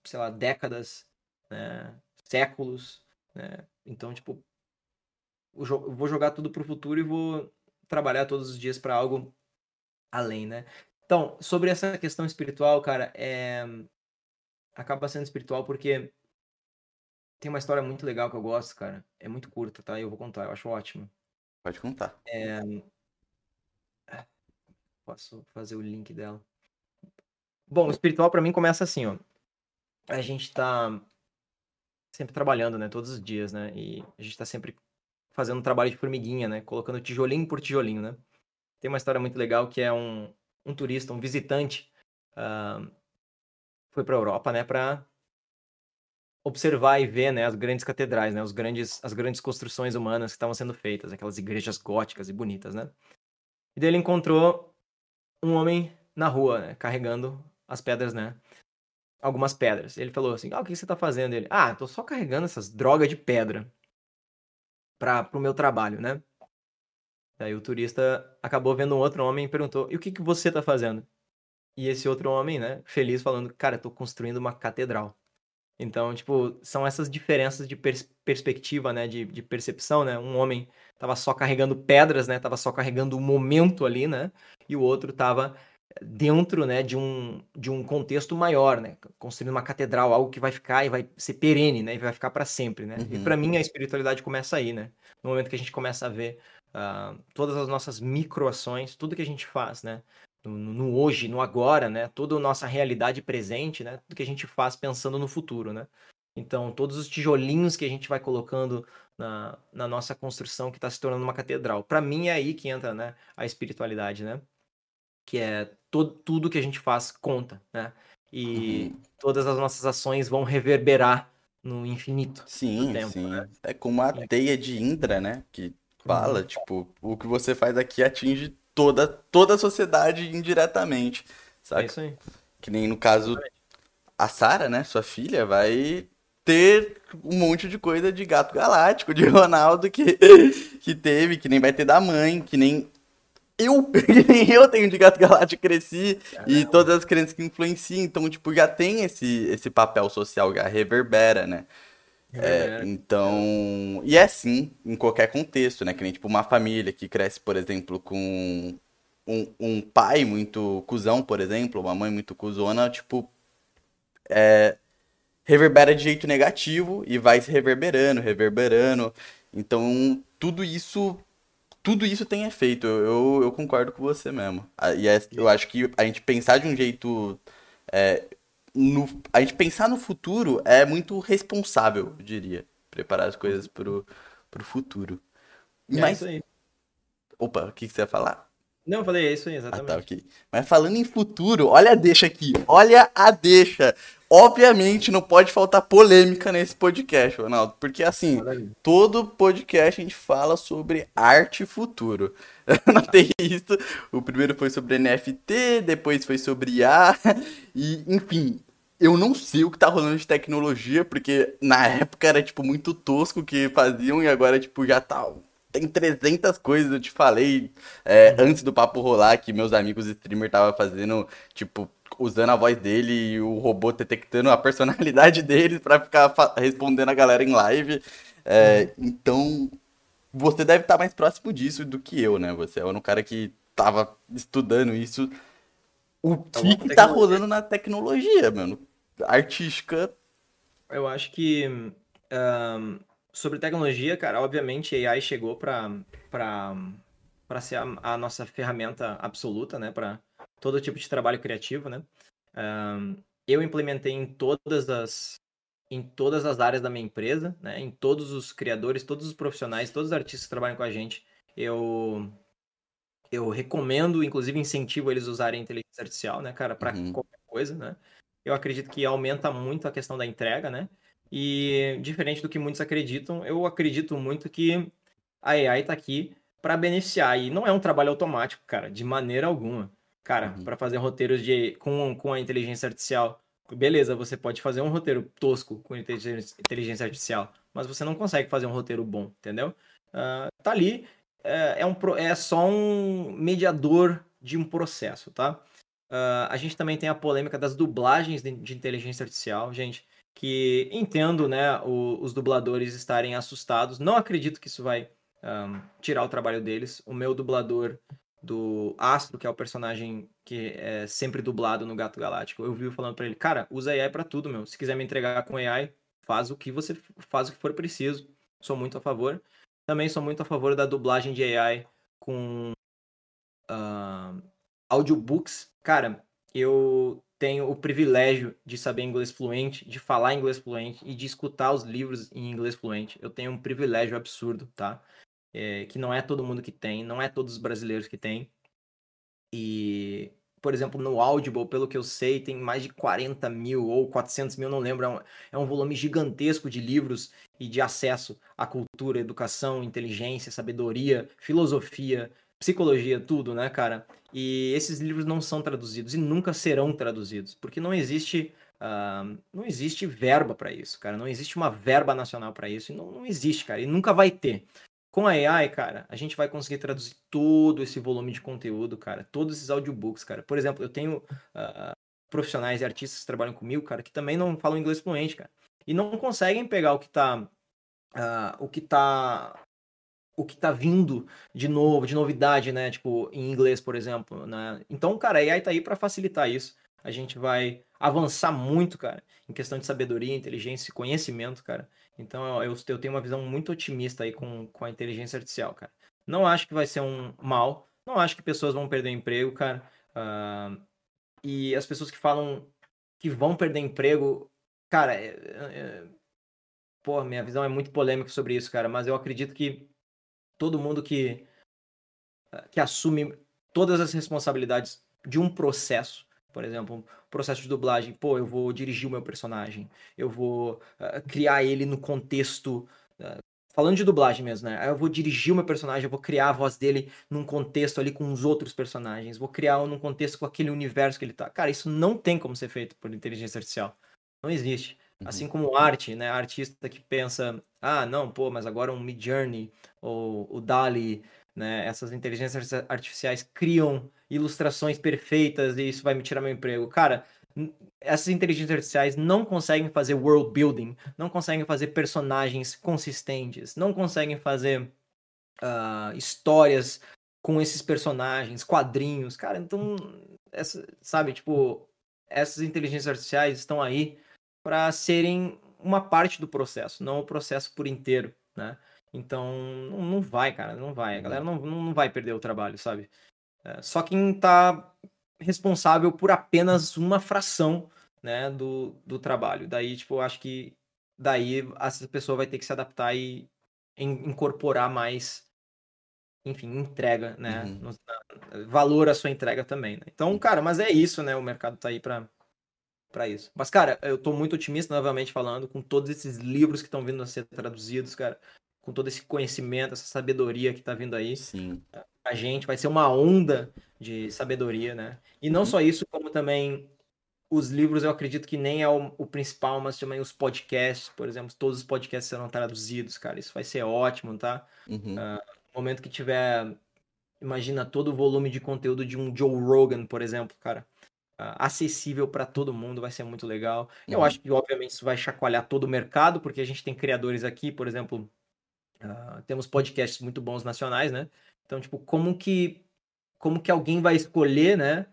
sei lá, décadas, né? séculos, né? Então, tipo, eu vou jogar tudo pro futuro e vou trabalhar todos os dias para algo além, né? Então, sobre essa questão espiritual, cara, é... acaba sendo espiritual porque tem uma história muito legal que eu gosto, cara. É muito curta, tá? Eu vou contar, eu acho ótimo. Pode contar. É... Posso fazer o link dela. Bom, o espiritual para mim começa assim, ó. A gente tá sempre trabalhando, né? Todos os dias, né? E a gente tá sempre fazendo um trabalho de formiguinha, né? Colocando tijolinho por tijolinho, né? Tem uma história muito legal que é um, um turista, um visitante, uh, foi pra Europa, né? Pra observar e ver né, as grandes catedrais, né, os grandes, as grandes construções humanas que estavam sendo feitas, aquelas igrejas góticas e bonitas, né? E daí ele encontrou um homem na rua, né, carregando as pedras, né? Algumas pedras. Ele falou assim: Ah, o que você está fazendo? Ele: Ah, tô só carregando essas drogas de pedra para o meu trabalho, né? Daí o turista acabou vendo um outro homem e perguntou: E o que, que você está fazendo? E esse outro homem, né, feliz, falando: Cara, estou construindo uma catedral. Então, tipo, são essas diferenças de pers perspectiva, né, de, de, percepção, né? Um homem tava só carregando pedras, né? Tava só carregando o momento ali, né? E o outro tava dentro, né, de um, de um contexto maior, né? Construindo uma catedral, algo que vai ficar e vai ser perene, né? E vai ficar para sempre, né? Uhum. E para mim a espiritualidade começa aí, né? No momento que a gente começa a ver uh, todas as nossas microações, tudo que a gente faz, né? no, no, hoje, no agora, né? Toda a nossa realidade presente, né? Tudo que a gente faz pensando no futuro, né? Então, todos os tijolinhos que a gente vai colocando na, na nossa construção que está se tornando uma catedral. Para mim é aí que entra, né? A espiritualidade, né? Que é todo, tudo que a gente faz conta, né? E uhum. todas as nossas ações vão reverberar no infinito. Sim, tempo, sim. Né? É como a teia de Indra, né? Que fala, uhum. tipo, o que você faz aqui atinge toda, toda a sociedade indiretamente. Saca? É isso aí. Que nem no caso, a Sara, né, sua filha, vai ter um monte de coisa de gato galáctico, de <laughs> Ronaldo que, que teve, que nem vai ter da mãe, que nem eu, <laughs> eu tenho de gato galáctico, cresci, Caramba. e todas as crianças que influenciam, então, tipo, já tem esse, esse papel social, já reverbera, né? É, então. E é assim em qualquer contexto, né? Que nem tipo uma família que cresce, por exemplo, com um, um pai muito cuzão, por exemplo, uma mãe muito cuzona, tipo. É, reverbera de jeito negativo e vai se reverberando, reverberando. Então, tudo isso. Tudo isso tem efeito. Eu, eu concordo com você mesmo. E é, eu acho que a gente pensar de um jeito. É, no, a gente pensar no futuro é muito responsável, eu diria. Preparar as coisas pro, pro futuro. É Mas... isso aí. Opa, o que, que você ia falar? Não, eu falei, é isso aí, exatamente. Ah, tá, ok. Mas falando em futuro, olha a deixa aqui. Olha a deixa. Obviamente não pode faltar polêmica nesse podcast, Ronaldo. Porque assim, todo podcast a gente fala sobre arte e futuro. <laughs> não tem isso. O primeiro foi sobre NFT, depois foi sobre IA. E, enfim, eu não sei o que tá rolando de tecnologia, porque na época era, tipo, muito tosco o que faziam e agora, tipo, já tá tem 300 coisas, eu te falei é, uhum. antes do papo rolar que meus amigos streamer tava fazendo, tipo, usando a voz dele e o robô detectando a personalidade <laughs> dele para ficar respondendo a galera em live. É, uhum. Então, você deve estar tá mais próximo disso do que eu, né? Você é um cara que tava estudando isso. O tá que, que tá rolando na tecnologia, mano? Artística. Eu acho que um, sobre tecnologia, cara, obviamente a AI chegou para para ser a, a, nossa ferramenta absoluta, né, para todo tipo de trabalho criativo, né? Um, eu implementei em todas as em todas as áreas da minha empresa, né? Em todos os criadores, todos os profissionais, todos os artistas que trabalham com a gente, eu eu recomendo, inclusive incentivo eles usarem a inteligência artificial, né, cara, para uhum. qualquer coisa, né? Eu acredito que aumenta muito a questão da entrega, né? E diferente do que muitos acreditam, eu acredito muito que a AI está aqui para beneficiar. E não é um trabalho automático, cara, de maneira alguma. Cara, uhum. para fazer roteiros de, com, com a inteligência artificial, beleza, você pode fazer um roteiro tosco com inteligência, artificial, mas você não consegue fazer um roteiro bom, entendeu? Uh, tá ali, é, é, um, é só um mediador de um processo, tá? Uh, a gente também tem a polêmica das dublagens de, de inteligência artificial, gente, que entendo, né, o, os dubladores estarem assustados. Não acredito que isso vai um, tirar o trabalho deles. O meu dublador do Astro, que é o personagem que é sempre dublado no Gato Galáctico, eu vi falando para ele, cara, usa AI para tudo, meu. Se quiser me entregar com AI, faz o que você faz o que for preciso. Sou muito a favor. Também sou muito a favor da dublagem de AI com uh, audiobooks. Cara, eu tenho o privilégio de saber inglês fluente, de falar inglês fluente e de escutar os livros em inglês fluente. Eu tenho um privilégio absurdo, tá? É, que não é todo mundo que tem, não é todos os brasileiros que tem. E, por exemplo, no Audible, pelo que eu sei, tem mais de 40 mil ou 400 mil, não lembro. É um, é um volume gigantesco de livros e de acesso à cultura, educação, inteligência, sabedoria, filosofia, psicologia, tudo, né, cara? E esses livros não são traduzidos e nunca serão traduzidos, porque não existe uh, não existe verba para isso, cara. Não existe uma verba nacional para isso. Não, não existe, cara. E nunca vai ter. Com a AI, cara, a gente vai conseguir traduzir todo esse volume de conteúdo, cara. Todos esses audiobooks, cara. Por exemplo, eu tenho uh, profissionais e artistas que trabalham comigo, cara, que também não falam inglês fluente, cara. E não conseguem pegar o que tá. Uh, o que tá o que tá vindo de novo, de novidade, né? Tipo, em inglês, por exemplo, né? Então, cara, a AI tá aí para facilitar isso. A gente vai avançar muito, cara, em questão de sabedoria, inteligência e conhecimento, cara. Então, eu, eu tenho uma visão muito otimista aí com, com a inteligência artificial, cara. Não acho que vai ser um mal, não acho que pessoas vão perder emprego, cara. Uh, e as pessoas que falam que vão perder emprego, cara, é, é, pô, minha visão é muito polêmica sobre isso, cara, mas eu acredito que todo mundo que, que assume todas as responsabilidades de um processo, por exemplo, um processo de dublagem, pô, eu vou dirigir o meu personagem, eu vou uh, criar ele no contexto. Uh, falando de dublagem mesmo, né? Eu vou dirigir o meu personagem, eu vou criar a voz dele num contexto ali com os outros personagens, vou criar num contexto com aquele universo que ele tá. Cara, isso não tem como ser feito por inteligência artificial. Não existe. Assim uhum. como arte, né? Artista que pensa, ah, não, pô, mas agora um Midjourney ou o Dali, né? Essas inteligências artificiais criam ilustrações perfeitas e isso vai me tirar meu emprego. Cara, essas inteligências artificiais não conseguem fazer world building, não conseguem fazer personagens consistentes, não conseguem fazer uh, histórias com esses personagens, quadrinhos, cara. Então, essa, sabe, tipo, essas inteligências artificiais estão aí para serem uma parte do processo, não o processo por inteiro, né? Então, não, vai, cara, não vai. A galera não, não vai perder o trabalho, sabe? É, só quem tá responsável por apenas uma fração, né, do, do trabalho. Daí, tipo, eu acho que daí essa pessoa vai ter que se adaptar e incorporar mais, enfim, entrega, né? Uhum. Valor à sua entrega também, né? Então, cara, mas é isso, né? O mercado tá aí para para isso. Mas, cara, eu tô muito otimista, novamente falando, com todos esses livros que estão vindo a ser traduzidos, cara, com todo esse conhecimento, essa sabedoria que tá vindo aí. Sim. A gente vai ser uma onda de sabedoria, né? E não uhum. só isso, como também os livros, eu acredito que nem é o, o, principal, mas também os podcasts, por exemplo, todos os podcasts serão traduzidos, cara. Isso vai ser ótimo, tá? Uhum. Uh, no momento que tiver, imagina todo o volume de conteúdo de um Joe Rogan, por exemplo, cara acessível para todo mundo, vai ser muito legal. Uhum. Eu acho que, obviamente, isso vai chacoalhar todo o mercado, porque a gente tem criadores aqui, por exemplo, uh, temos podcasts muito bons nacionais, né? Então, tipo, como que, como que alguém vai escolher, né,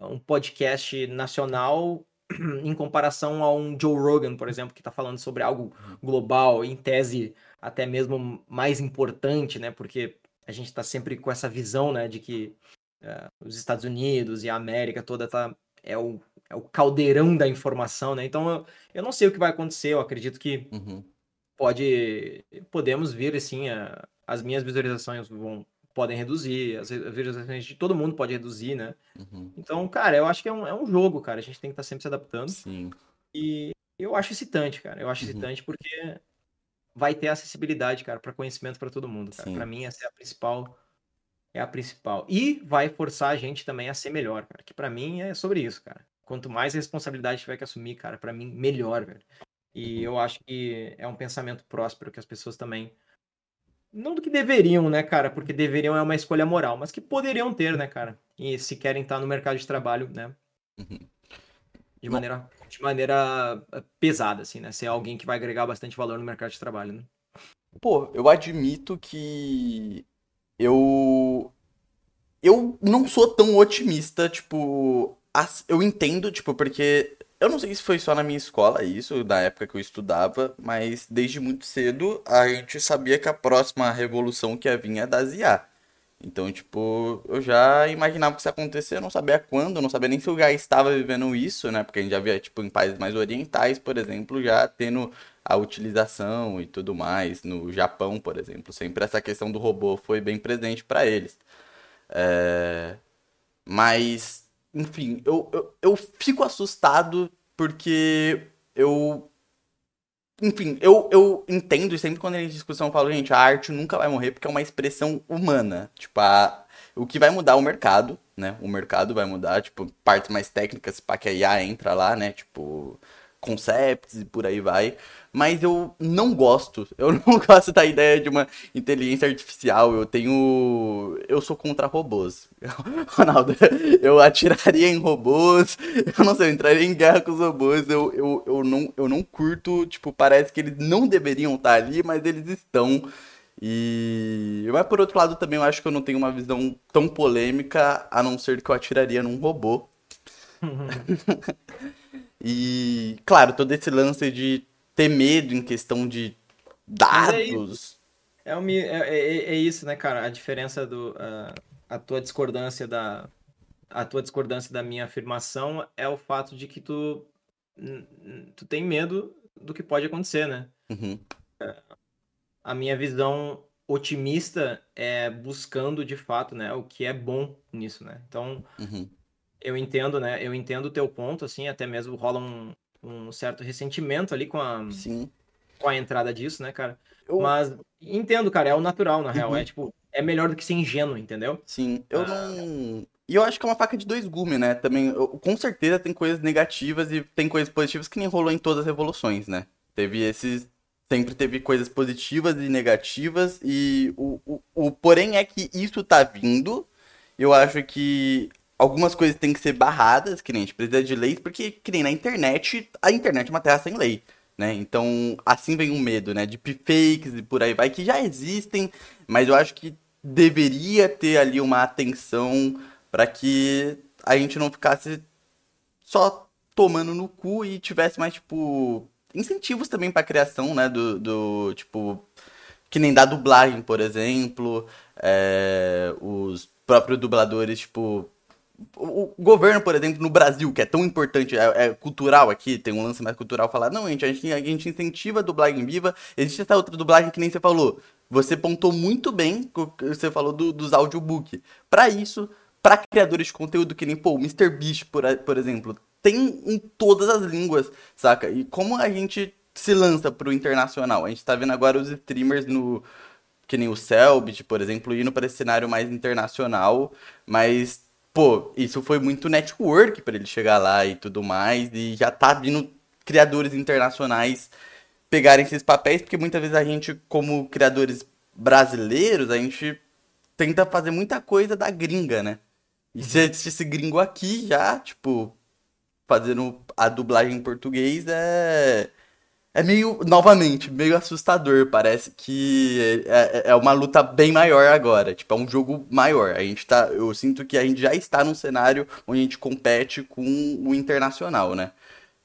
um podcast nacional <clears throat> em comparação a um Joe Rogan, por exemplo, que está falando sobre algo global, em tese até mesmo mais importante, né? Porque a gente está sempre com essa visão, né, de que uh, os Estados Unidos e a América toda tá é o, é o caldeirão da informação, né? Então eu, eu não sei o que vai acontecer. Eu acredito que Uhum. Pode podemos vir assim, a, as minhas visualizações vão podem reduzir, as visualizações de todo mundo pode reduzir, né? Uhum. Então, cara, eu acho que é um, é um jogo, cara. A gente tem que estar sempre se adaptando. Sim. E eu acho excitante, cara. Eu acho Uhum. excitante porque vai ter acessibilidade, cara, para conhecimento para todo mundo. Para mim essa é a principal é a principal. E vai forçar a gente também a ser melhor, cara. Que para mim é sobre isso, cara. Quanto mais responsabilidade tiver que assumir, cara, para mim melhor, velho. E eu acho que é um pensamento próspero que as pessoas também não do que deveriam, né, cara? Porque deveriam é uma escolha moral, mas que poderiam ter, né, cara? E se querem estar no mercado de trabalho, né? Uhum. De maneira, de maneira eh, pesada, assim, né? Ser alguém que vai agregar bastante valor no mercado de trabalho, né? Pô, eu admito que eu eu não sou tão otimista, tipo, eu entendo, tipo, porque eu não sei se foi só na minha escola isso, na época que eu estudava, mas desde muito cedo a gente sabia que a próxima revolução que ia vir é das IA. Então, tipo, eu já imaginava que isso ia acontecer, eu não sabia quando, não sabia nem se eu já estava vivendo isso, né? Porque a gente já via, tipo, em países mais orientais, por exemplo, já tendo a utilização e tudo mais. No Japão, por exemplo, sempre essa questão do robô foi bem presente para eles. É, Mas, enfim, eu, eu, eu fico assustado porque eu. Enfim, eu, eu entendo e sempre quando gente discussão eu falo, gente, a arte nunca vai morrer porque é uma expressão humana. Tipo, a, o que vai mudar é o mercado, né? O mercado vai mudar, tipo, partes mais técnicas para que a IA entra lá, né? Tipo, concepts e por aí vai. Mas eu não gosto. <laughs> Eu não gosto da ideia de uma inteligência artificial. Eu tenho. Eu sou contra robôs. <laughs> Ronaldo, eu atiraria em robôs. <laughs> Eu não sei, eu entraria em guerra com os robôs. Eu, eu, eu, não, eu não curto. Tipo, parece que eles não deveriam estar ali, mas eles estão. E. Mas por outro lado, também eu acho que eu não tenho uma visão tão polêmica, a não ser que eu atiraria num robô. E, claro, todo esse lance de ter medo em questão de é dados. É, é, é- é isso, né, cara? A diferença do. A, a tua discordância da. A tua discordância da minha afirmação é o fato de que tu. Tu tem medo do que pode acontecer, né? Uhum, A minha visão otimista é buscando de fato, né, o que é bom nisso, né? Então, uhum, eu entendo, né? Eu entendo o teu ponto, assim, até mesmo rola um, um certo ressentimento ali com a, sim. com a entrada disso, né, cara? Eu- Mas entendo, cara, é o natural, na real. Uhum. É tipo, é melhor do que ser ingênuo, entendeu? Sim, eu Ah. não. E eu acho que é uma faca de dois gumes, né? Também, eu- com certeza tem coisas negativas e tem coisas positivas que nem rolou em todas as revoluções, né? Teve esses. Sempre teve coisas positivas e negativas, e o, o, o porém é que isso tá vindo. Eu acho que algumas coisas têm que ser barradas, que nem a gente precisa de leis, porque que nem na internet, a internet é uma terra sem lei. Né? Então, assim vem um medo, né? De fakes e por aí vai, que já existem, mas eu acho que deveria ter ali uma atenção para que a gente não ficasse só tomando no cu e tivesse mais, tipo, incentivos também pra criação, né? Do, do tipo, que nem da dublagem, por exemplo, é, os próprios dubladores, tipo. O governo, por exemplo, no Brasil, que é tão importante, é, é cultural aqui, tem um lance mais cultural, falar, não, gente, a gente, a gente incentiva a dublagem viva. Existe essa outra dublagem que nem você falou. Você pontou muito bem, você falou do- dos audiobook. Pra isso, pra criadores de conteúdo que nem, pô, o MrBeast, por, por exemplo, tem em todas as línguas, saca? E como a gente se lança pro internacional? A gente tá vendo agora os streamers no, que nem o Selbit, por exemplo, indo para esse cenário mais internacional, mas, pô, isso foi muito network para ele chegar lá e tudo mais, e já tá vindo criadores internacionais pegarem esses papéis, porque muitas vezes a gente, como criadores brasileiros, a gente tenta fazer muita coisa da gringa, né? E se existe esse gringo aqui já, tipo, fazendo a dublagem em português é. É meio, novamente, meio assustador. Parece que é, é- é uma luta bem maior agora. Tipo, é um jogo maior. A gente tá. Eu sinto que a gente já está num cenário onde a gente compete com o internacional, né?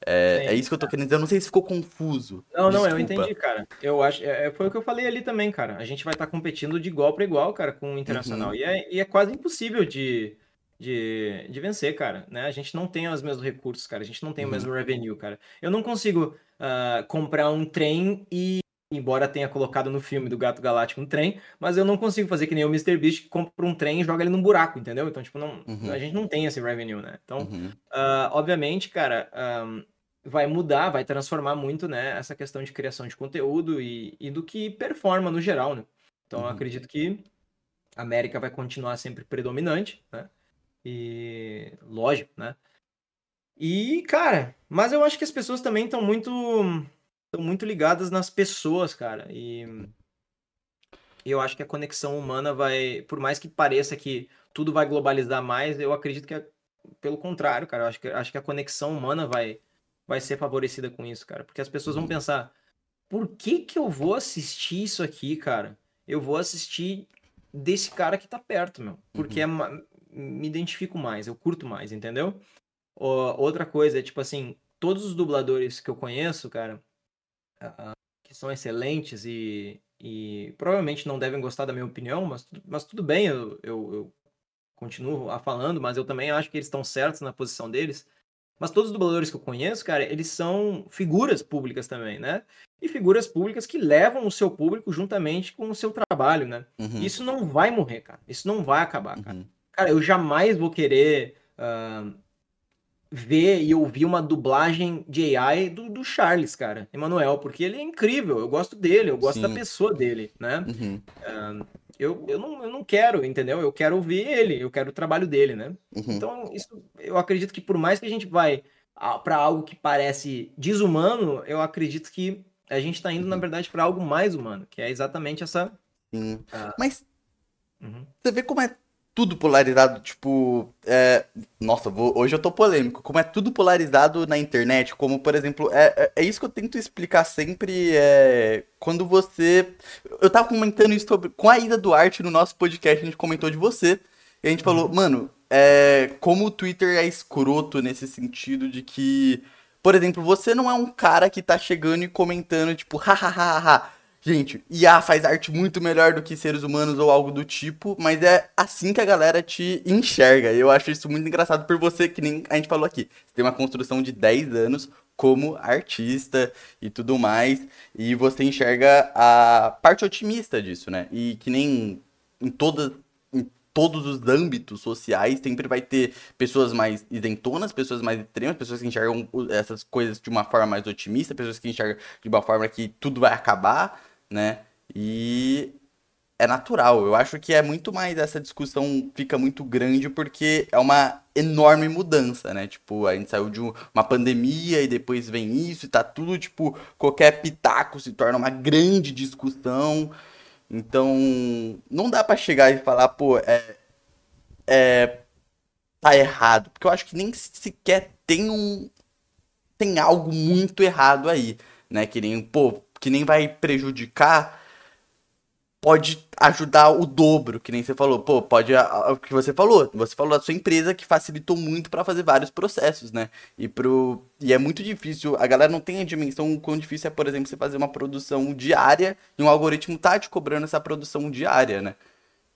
É, Sim. é isso que eu tô querendo dizer. Eu não sei se ficou confuso. Não, não, eu Desculpa. entendi, cara. Eu acho, é, é- foi o que eu falei ali também, cara. A gente vai estar competindo de igual para igual, cara, com o internacional. Uhum. E, é, e é quase impossível de, de, de vencer, cara, né? A gente não tem os mesmos recursos, cara. A gente não tem o Uhum. mesmo revenue, cara. Eu não consigo ah, comprar um trem e, embora tenha colocado no filme do Gato Galáctico um trem, mas eu não consigo fazer que nem o Mr. Beast que compra um trem e joga ele num buraco, entendeu? Então, tipo, não, Uhum. a gente não tem esse revenue, né? Então, Uhum. ah, obviamente, cara, ahn, vai mudar, vai transformar muito, né, essa questão de criação de conteúdo e, e do que performa no geral, né? Então, eu Uhum. acredito que a América vai continuar sempre predominante, né? E lógico, né? E, cara, mas eu acho que as pessoas também estão muito estão muito ligadas nas pessoas, cara. E eu acho que a conexão humana vai, por mais que pareça que tudo vai globalizar mais, eu acredito que é pelo contrário, cara. Eu acho que acho que a conexão humana vai vai ser favorecida com isso, cara, porque as pessoas vão Uhum. pensar: "Por que que eu vou assistir isso aqui, cara? Eu vou assistir desse cara que tá perto, meu, porque é ma- me identifico mais, eu curto mais, entendeu? Outra coisa é tipo assim, todos os dubladores que eu conheço, cara, que são excelentes e, e provavelmente não devem gostar da minha opinião, mas, mas tudo bem, eu, eu, eu continuo a falando, mas eu também acho que eles estão certos na posição deles. Mas todos os dubladores que eu conheço, cara, eles são figuras públicas também, né? E figuras públicas que levam o seu público juntamente com o seu trabalho, né? Uhum. Isso não vai morrer, cara. Isso não vai acabar, cara. Uhum. Cara, eu jamais vou querer ah, ver e ouvir uma dublagem de AI do, do Charles, cara, Emanuel, porque ele é incrível. Eu gosto dele, eu gosto da Sim. pessoa dele, né? Uhum. Eu, eu, não, eu não quero, entendeu? Eu quero ouvir ele, eu quero o trabalho dele, né? Uhum. Então, isso, eu acredito que por mais que a gente vai para algo que parece desumano, eu acredito que a gente tá indo, na verdade, para algo mais humano, que é exatamente essa. Sim. Ah. Mas Uhum. você vê como é tudo polarizado, tipo, é... Nossa, vou- hoje eu tô polêmico. Como é tudo polarizado na internet, como, por exemplo, é, é, é isso que eu tento explicar sempre, é... Quando você... Eu tava comentando isso sobre... com a Ida Duarte no nosso podcast, a gente comentou de você, e a gente falou, mano, é... como o Twitter é escroto nesse sentido de que... Por exemplo, você não é um cara que tá chegando e comentando, tipo, hahaha, gente, IA faz arte muito melhor do que seres humanos ou algo do tipo, mas é assim que a galera te enxerga. Eu acho isso muito engraçado por você, que nem a gente falou aqui. Você tem uma construção de 10 anos como artista e tudo mais, e você enxerga a parte otimista disso, né? E que nem em todos os âmbitos sociais sempre vai ter pessoas mais isentonas, pessoas mais extremas, pessoas que enxergam essas coisas de uma forma mais otimista, pessoas que enxergam de uma forma que tudo vai acabar, né? E é natural. Eu acho que é muito mais essa discussão fica muito grande porque é uma enorme mudança, né? Tipo, a gente saiu de um- uma pandemia e depois vem isso e tá tudo, tipo, qualquer pitaco se torna uma grande discussão. Então, não dá pra chegar e falar, pô, é, é, tá errado, porque eu acho que nem sequer tem um tem algo muito errado aí, né? Que nem, pô, que nem vai prejudicar, pode ajudar o dobro, que nem você falou, pô, pode o que você falou, você falou da sua empresa que facilitou muito pra fazer vários processos, né? E pro e é muito difícil, a galera não tem a dimensão o quão difícil é, por exemplo, você fazer uma produção diária e um algoritmo tá te cobrando essa produção diária, né?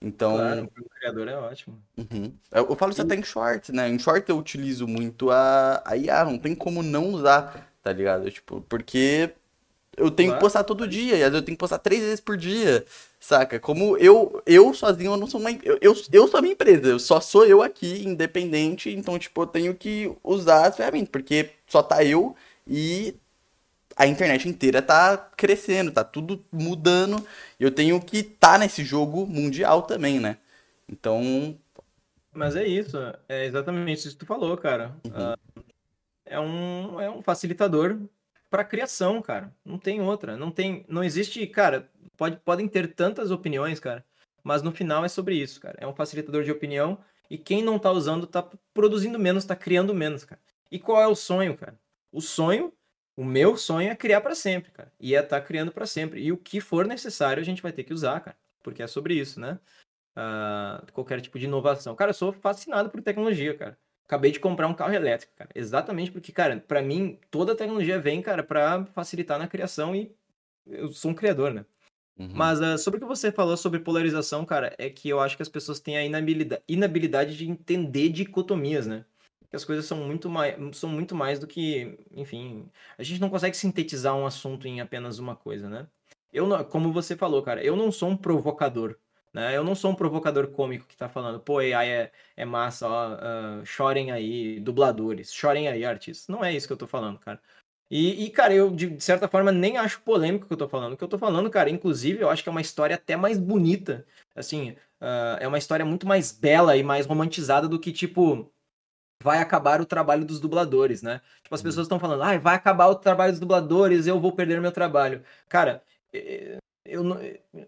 Então, Claro, para o criador é ótimo. Uhum. Eu, eu falo isso até em shorts, né? Em short eu utilizo muito a, a IA, não tem como não usar, tá ligado? Tipo, porque eu tenho que Claro. postar todo dia, e às vezes eu tenho que postar três vezes por dia, saca? Como eu, eu sozinho, eu não sou uma. Eu, eu, eu sou a minha empresa, eu só sou eu aqui, independente, então, tipo, eu tenho que usar as ferramentas, porque só tá eu e a internet inteira tá crescendo, tá tudo mudando, e eu tenho que estar tá nesse jogo mundial também, né? Então, Mas é isso, é exatamente isso que tu falou, cara. Uhum. Ah, é um, é um facilitador para criação, cara. Não tem outra, não tem, não existe, cara. Pode, podem ter tantas opiniões, cara, mas no final é sobre isso, cara. É um facilitador de opinião e quem não tá usando tá produzindo menos, tá criando menos, cara. E qual é o sonho, cara? O sonho, o meu sonho é criar para sempre, cara. E é tá criando para sempre. E o que for necessário a gente vai ter que usar, cara. Porque é sobre isso, né? Ah, qualquer tipo de inovação. Cara, eu sou fascinado por tecnologia, cara. Acabei de comprar um carro elétrico, cara. Exatamente porque, cara, para mim, toda a tecnologia vem, cara, para facilitar na criação e eu sou um criador, né? Uhum. Mas uh, sobre o que você falou sobre polarização, cara, é que eu acho que as pessoas têm a inabilidade, inabilidade de entender dicotomias, né? Que as coisas são muito, mais, são muito mais do que, enfim, a gente não consegue sintetizar um assunto em apenas uma coisa, né? Eu, não, como você falou, cara, eu não sou um provocador, né? Eu não sou um provocador cômico que tá falando, pô, AI é, é massa, ó, uh, chorem aí, dubladores, chorem aí, artistas. Não é isso que eu tô falando, cara. E, e, cara, eu de certa forma nem acho polêmico o que eu tô falando. O que eu tô falando, cara, inclusive, eu acho que é uma história até mais bonita. Assim, uh, é uma história muito mais bela e mais romantizada do que, tipo, vai acabar o trabalho dos dubladores, né? Tipo, as uhum. pessoas estão falando, ah, vai acabar o trabalho dos dubladores, eu vou perder meu trabalho. Cara, eu,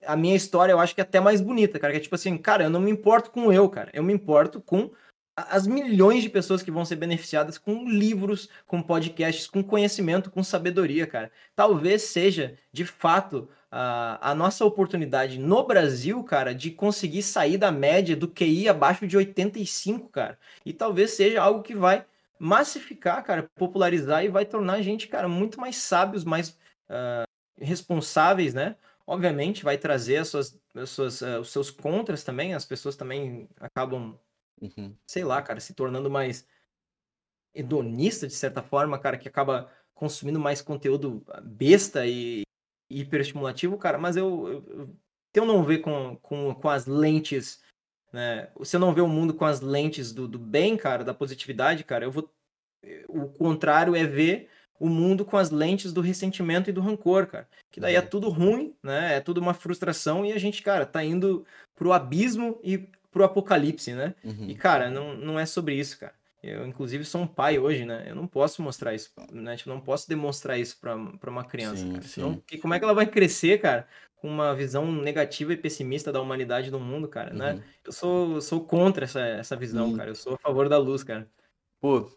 a minha história eu acho que é até mais bonita, cara. Que é tipo assim, cara, eu não me importo com eu, cara. Eu me importo com as milhões de pessoas que vão ser beneficiadas com livros, com podcasts, com conhecimento, com sabedoria, cara. Talvez seja, de fato, a, a nossa oportunidade no Brasil, cara, de conseguir sair da média do QI abaixo de 85, cara. E talvez seja algo que vai massificar, cara, popularizar e vai tornar a gente, cara, muito mais sábios, mais uh, responsáveis, né? Obviamente vai trazer as suas, as suas, uh, os seus contras também, as pessoas também acabam Uhum. Sei lá, cara, se tornando mais hedonista de certa forma, cara, que acaba consumindo mais conteúdo besta e, hiperestimulativo, cara, mas eu, eu, se eu não ver com, com, com as lentes, né, se eu não ver o mundo com as lentes do, do bem, cara, da positividade, cara, eu vou. O contrário é ver o mundo com as lentes do ressentimento e do rancor, cara. Que daí é uhum. tudo ruim, né? É tudo uma frustração e a gente, cara, tá indo pro abismo e pro apocalipse, né? Uhum. E, cara, não, não é sobre isso, cara. Eu, inclusive, sou um pai hoje, né? Eu não posso mostrar isso, né? Tipo, não posso demonstrar isso pra, pra uma criança, sim, cara. Senão, que, como é que ela vai crescer, cara, com uma visão negativa e pessimista da humanidade no mundo, cara, né? uhum. né? Eu sou, sou contra essa, essa visão, uhum. cara. Eu sou a favor da luz, cara. Pô,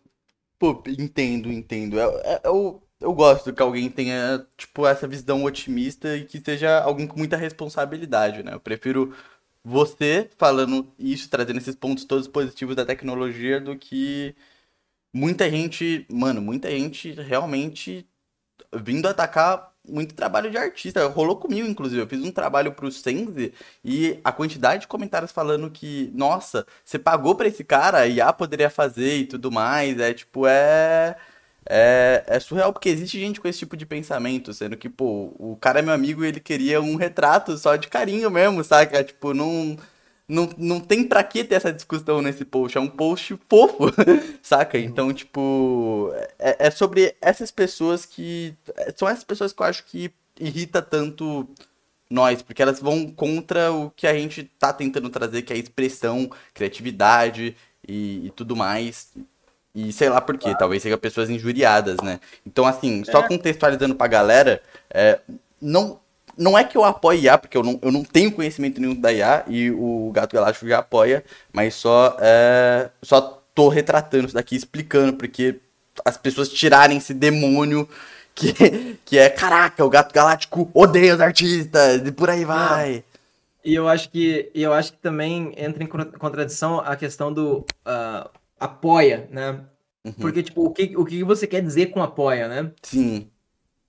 pô, entendo, entendo. Eu, é, eu, eu gosto que alguém tenha, tipo, essa visão otimista e que seja alguém com muita responsabilidade, né? Eu prefiro você falando isso, trazendo esses pontos todos positivos da tecnologia, do que muita gente, mano, muita gente realmente vindo atacar muito trabalho de artista. Rolou comigo, inclusive. Eu fiz um trabalho pro Sense e a quantidade de comentários falando que, nossa, você pagou pra esse cara, a IA poderia fazer e tudo mais. É tipo, é é, é surreal, porque existe gente com esse tipo de pensamento, sendo que, pô, o cara é meu amigo e ele queria um retrato só de carinho mesmo, saca? Tipo, não, não, não tem pra que ter essa discussão nesse post, é um post fofo, <laughs> saca? Então, tipo, é, é sobre essas pessoas que. São essas pessoas que eu acho que irrita tanto nós, porque elas vão contra o que a gente tá tentando trazer, que é expressão, criatividade e, e tudo mais. E sei lá por quê, claro. talvez seja pessoas injuriadas, né? Então, assim, só é. contextualizando pra galera, é, não, não é que eu apoie IA, porque eu não, eu não tenho conhecimento nenhum da IA, e o Gato Galáctico já apoia, mas só, é, só tô retratando isso daqui, explicando, porque as pessoas tirarem esse demônio que, que é, caraca, o Gato Galáctico odeia os artistas, e por aí vai. E eu acho que, eu acho que também entra em contradição a questão do... Uh, apoia, né? Uhum. Porque, tipo, o que, o que você quer dizer com apoia, né? Sim.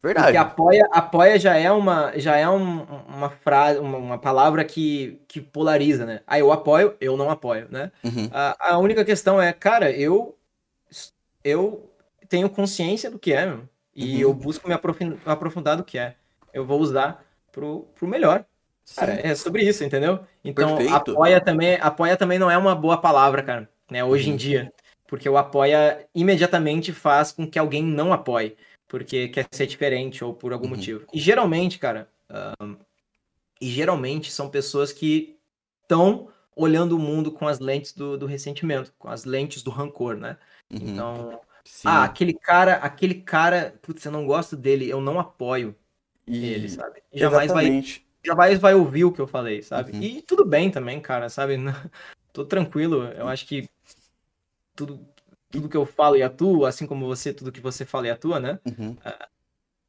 Verdade. Porque apoia, apoia já é uma, já é um, uma frase, uma, uma, palavra que, que polariza, né? Ah, eu apoio, eu não apoio, né? Uhum. A, a única questão é, cara, eu, eu tenho consciência do que é, meu, e uhum. eu busco me aprofundar, aprofundar do que é. Eu vou usar pro, pro melhor. Cara, é sobre isso, entendeu? Então, Perfeito. apoia também, apoia também não é uma boa palavra, cara né, hoje em uhum. dia. Porque o apoia imediatamente faz com que alguém não apoie, porque quer ser diferente ou por algum uhum. motivo. E geralmente, cara, e geralmente são pessoas que estão olhando o mundo com as lentes do, do ressentimento, com as lentes do rancor, né? Uhum. Então, Sim. ah, aquele cara, aquele cara, putz, eu não gosto dele, eu não apoio e... ele, sabe? Jamais Exatamente. vai jamais vai ouvir o que eu falei, sabe? Uhum. E tudo bem também, cara, sabe? <laughs> Tô tranquilo, eu acho que tudo, tudo que eu falo e atuo, assim como você, tudo que você fala e atua, né? Uhum. Uh,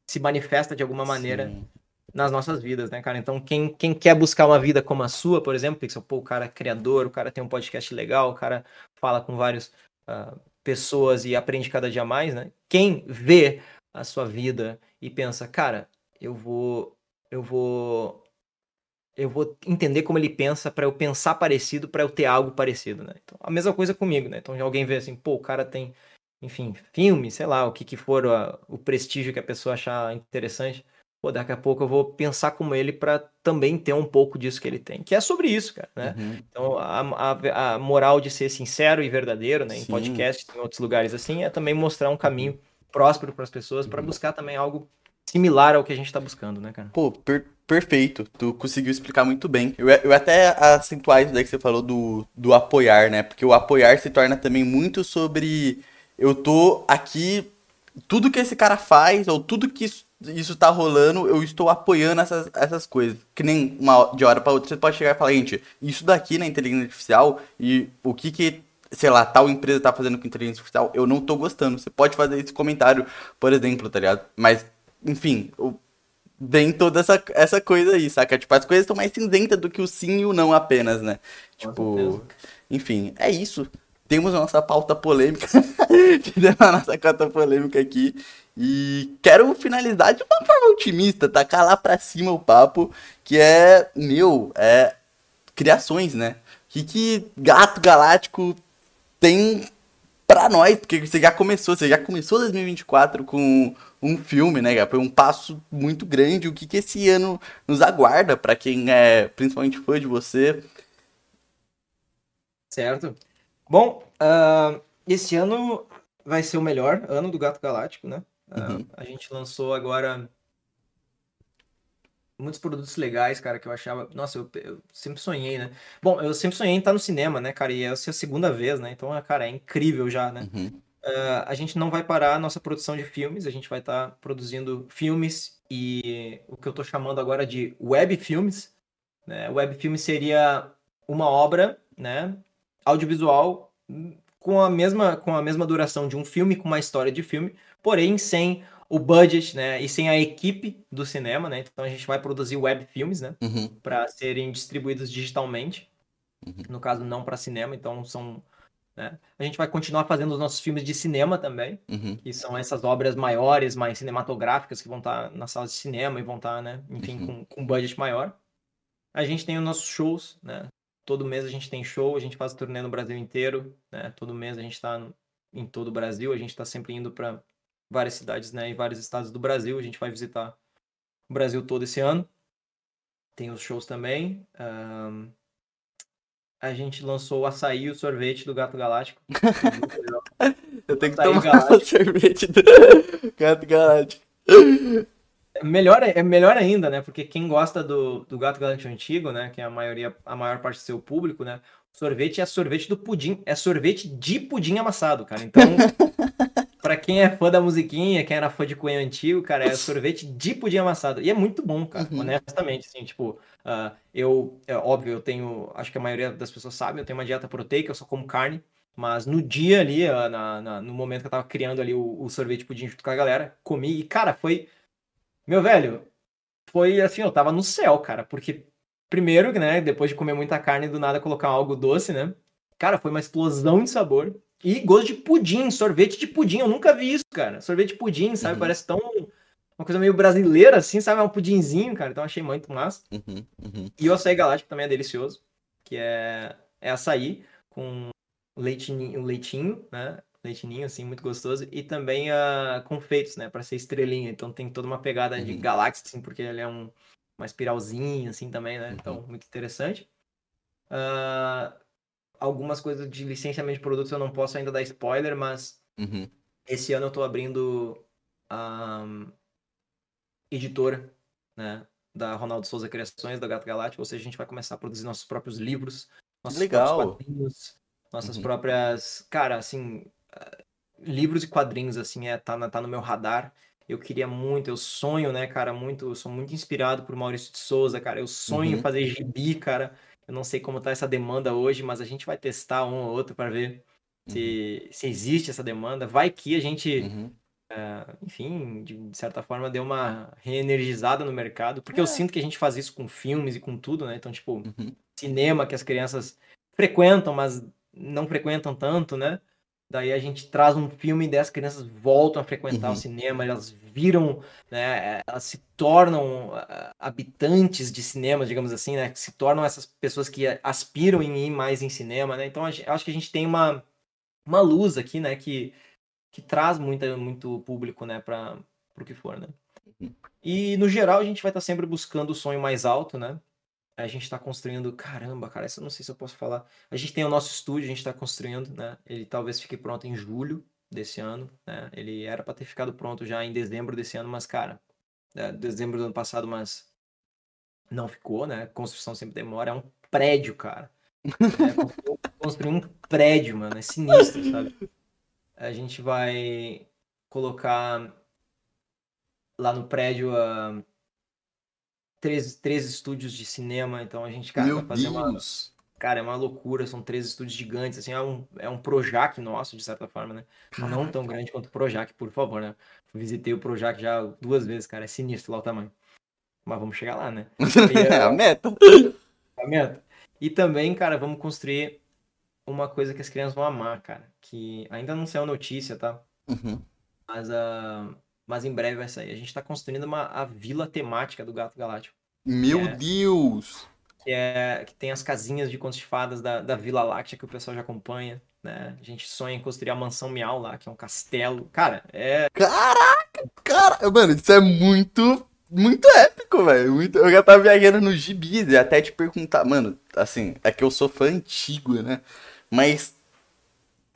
se manifesta de alguma maneira Sim. nas nossas vidas, né, cara? Então, quem, quem quer buscar uma vida como a sua, por exemplo, Pixel, pô, o cara é criador, o cara tem um podcast legal, o cara fala com vários uh, pessoas e aprende cada dia mais, né? Quem vê a sua vida e pensa, cara, eu vou, eu vou, eu vou entender como ele pensa para eu pensar parecido, para eu ter algo parecido, né? Então, a mesma coisa comigo, né? Então, alguém vê assim, pô, o cara tem, enfim, filme, sei lá, o que que for o, o prestígio que a pessoa achar interessante pô, daqui a pouco eu vou pensar como ele para também ter um pouco disso que ele tem. Que é sobre isso, cara, né? Uhum. Então, a, a, a, moral de ser sincero e verdadeiro, né? Em Sim. podcast, em outros lugares assim, é também mostrar um caminho próspero para as pessoas para uhum. buscar também algo similar ao que a gente está buscando, né, cara? Pô, per perfeito. Tu conseguiu explicar muito bem. Eu, eu até acentuar isso daí que você falou do, do apoiar, né? Porque o apoiar se torna também muito sobre eu tô aqui tudo que esse cara faz, ou tudo que isso, isso tá rolando, eu estou apoiando essas, essas coisas. Que nem uma de hora para outra você pode chegar e falar, gente, isso daqui na inteligência artificial e o que que, sei lá, tal empresa tá fazendo com inteligência artificial, eu não tô gostando. Você pode fazer esse comentário, por exemplo, tá ligado? Mas, enfim, vem toda essa, essa coisa aí, saca? Tipo, as coisas estão mais cinzentas do que o sim e o não apenas, né? Tipo, enfim, é isso temos a nossa pauta polêmica. <laughs> Fizemos a nossa pauta polêmica aqui. E quero finalizar de uma forma otimista, tacar lá pra cima o papo, que é, meu, é criações, né? O que, que Gato Galáctico tem pra nós? Porque você já começou, você já começou 2024 com um filme, né? Foi um passo muito grande. O que, que esse ano nos aguarda para quem é principalmente fã de você? Certo. Bom, uh, esse ano vai ser o melhor ano do Gato Galáctico, né? Uh, uhum. A gente lançou agora muitos produtos legais, cara, que eu achava. Nossa, eu, eu, sempre sonhei, né? Bom, eu sempre sonhei em estar no cinema, né, cara? E essa é a segunda vez, né? Então, cara, é incrível já, né? Uhum. Uh, a gente não vai parar a nossa produção de filmes, a gente vai estar tá produzindo filmes e o que eu tô chamando agora de web filmes. Né? Web filme seria uma obra, né? audiovisual com a mesma com a mesma duração de um filme com uma história de filme, porém sem o budget, né, e sem a equipe do cinema, né? Então a gente vai produzir web filmes, né, uhum. para serem distribuídos digitalmente. Uhum. No caso não para cinema, então são né? A gente vai continuar fazendo os nossos filmes de cinema também, uhum. que são essas obras maiores, mais cinematográficas, que vão estar nas salas de cinema e vão estar, né, enfim, uhum. com, com budget maior. A gente tem os nossos shows, né? Todo mês a gente tem show, a gente faz turnê no Brasil inteiro, né? Todo mês a gente está em todo o Brasil, a gente está sempre indo para várias cidades, né? E vários estados do Brasil. A gente vai visitar o Brasil todo esse ano. Tem os shows também. Um... A gente lançou o açaí e o sorvete do Gato Galáctico. <laughs> Eu tenho que tomar <laughs> o sorvete do Gato Galáctico. Melhor, é melhor ainda, né? Porque quem gosta do, do Gato Galáctico antigo, né? Que é a maioria, a maior parte do seu público, né? Sorvete é sorvete do pudim, é sorvete de pudim amassado, cara. Então, <laughs> para quem é fã da musiquinha, quem era fã de Coen antigo, cara, é sorvete de pudim amassado. E é muito bom, cara, uhum. honestamente, assim, tipo, uh, eu, é óbvio, eu tenho, acho que a maioria das pessoas sabe, eu tenho uma dieta proteica, eu só como carne, mas no dia ali, uh, na, na, no momento que eu tava criando ali o, o sorvete pudim junto com a galera, comi e, cara, foi meu velho, foi assim, eu tava no céu, cara, porque primeiro, né, depois de comer muita carne do nada colocar algo doce, né? Cara, foi uma explosão de sabor. E gosto de pudim, sorvete de pudim, eu nunca vi isso, cara. Sorvete de pudim, sabe? Uhum. Parece tão uma coisa meio brasileira assim, sabe? É um pudinzinho, cara. Então achei muito massa. Uhum, uhum. E o açaí galáctico também é delicioso, que é é açaí com leitinho, leitinho, né? leitinho, assim, muito gostoso. E também uh, confeitos, né? Pra ser estrelinha. Então tem toda uma pegada uhum. de galáxia, assim, porque ele é um, uma espiralzinha, assim, também, né? Então, uhum. muito interessante. Uh, algumas coisas de licenciamento de produtos eu não posso ainda dar spoiler, mas uhum. esse ano eu tô abrindo a um, editora, né? Da Ronaldo Souza Criações, da Gato Galáctico, ou seja, a gente vai começar a produzir nossos próprios livros, nossos Legal. próprios quadrinhos, nossas uhum. próprias. Cara, assim, livros e quadrinhos, assim, é, tá, tá no meu radar. Eu queria muito, eu sonho, né, cara, muito, eu sou muito inspirado por Maurício de Souza, cara. Eu sonho uhum. fazer gibi, cara. Eu não sei como tá essa demanda hoje, mas a gente vai testar um ou outro para ver uhum. se, se existe essa demanda. Vai que a gente, uhum. uh, enfim, de, de, certa forma, deu uma reenergizada no mercado, porque é. eu sinto que a gente faz isso com filmes e com tudo, né? Então, tipo, uhum. cinema que as crianças frequentam, mas não frequentam tanto, né? Daí a gente traz um filme e as crianças voltam a frequentar Uhum. o cinema, elas viram, né, elas se tornam ah, habitantes de cinema, digamos assim, né, que se tornam essas pessoas que aspiram em ir mais em cinema, né? Então eu acho que a gente tem uma, uma luz aqui, né, que, que traz muita, muito público, né, para o que for, né? Uhum. E no geral a gente vai estar sempre buscando o sonho mais alto, né? A gente está construindo, caramba, cara, isso eu não sei se eu posso falar. A gente tem o nosso estúdio, a gente está construindo, né? Ele talvez fique pronto em julho desse ano, né? Ele era para ter ficado pronto já em dezembro desse ano, mas cara, é, dezembro do ano passado, mas não ficou, né? Construção sempre demora. É um prédio, cara. É, <laughs> construir- um prédio, mano, é sinistro, sabe? A gente vai colocar lá no prédio ah, três, três estúdios de cinema, então a gente, cara, Meu vai fazer uma. Cara, é uma loucura, são três estúdios gigantes, assim, é um, é um Projac nosso, de certa forma, né? Não tão grande quanto o Projac, por favor, né? Visitei o Projac já duas vezes, cara, é sinistro lá o tamanho. Mas vamos chegar lá, né? <laughs> É a meta. Tá vendo? E também, cara, vamos construir uma coisa que as crianças vão amar, cara, que ainda não saiu notícia, tá? Uhum. Mas, ah, mas em breve vai sair. A gente tá construindo uma, a vila temática do Gato Galáctico. Meu É. Deus. que, é, que tem as casinhas de contos de fadas da, da Vila Láctea que o pessoal já acompanha, né? A gente sonha em construir a Mansão Miau lá, que é um castelo. Cara, é. Caraca, cara, mano, isso é muito, muito épico, velho. Muito... Eu já tava viajando no gibis e até te perguntar, mano, assim, é que eu sou fã antigo, né? Mas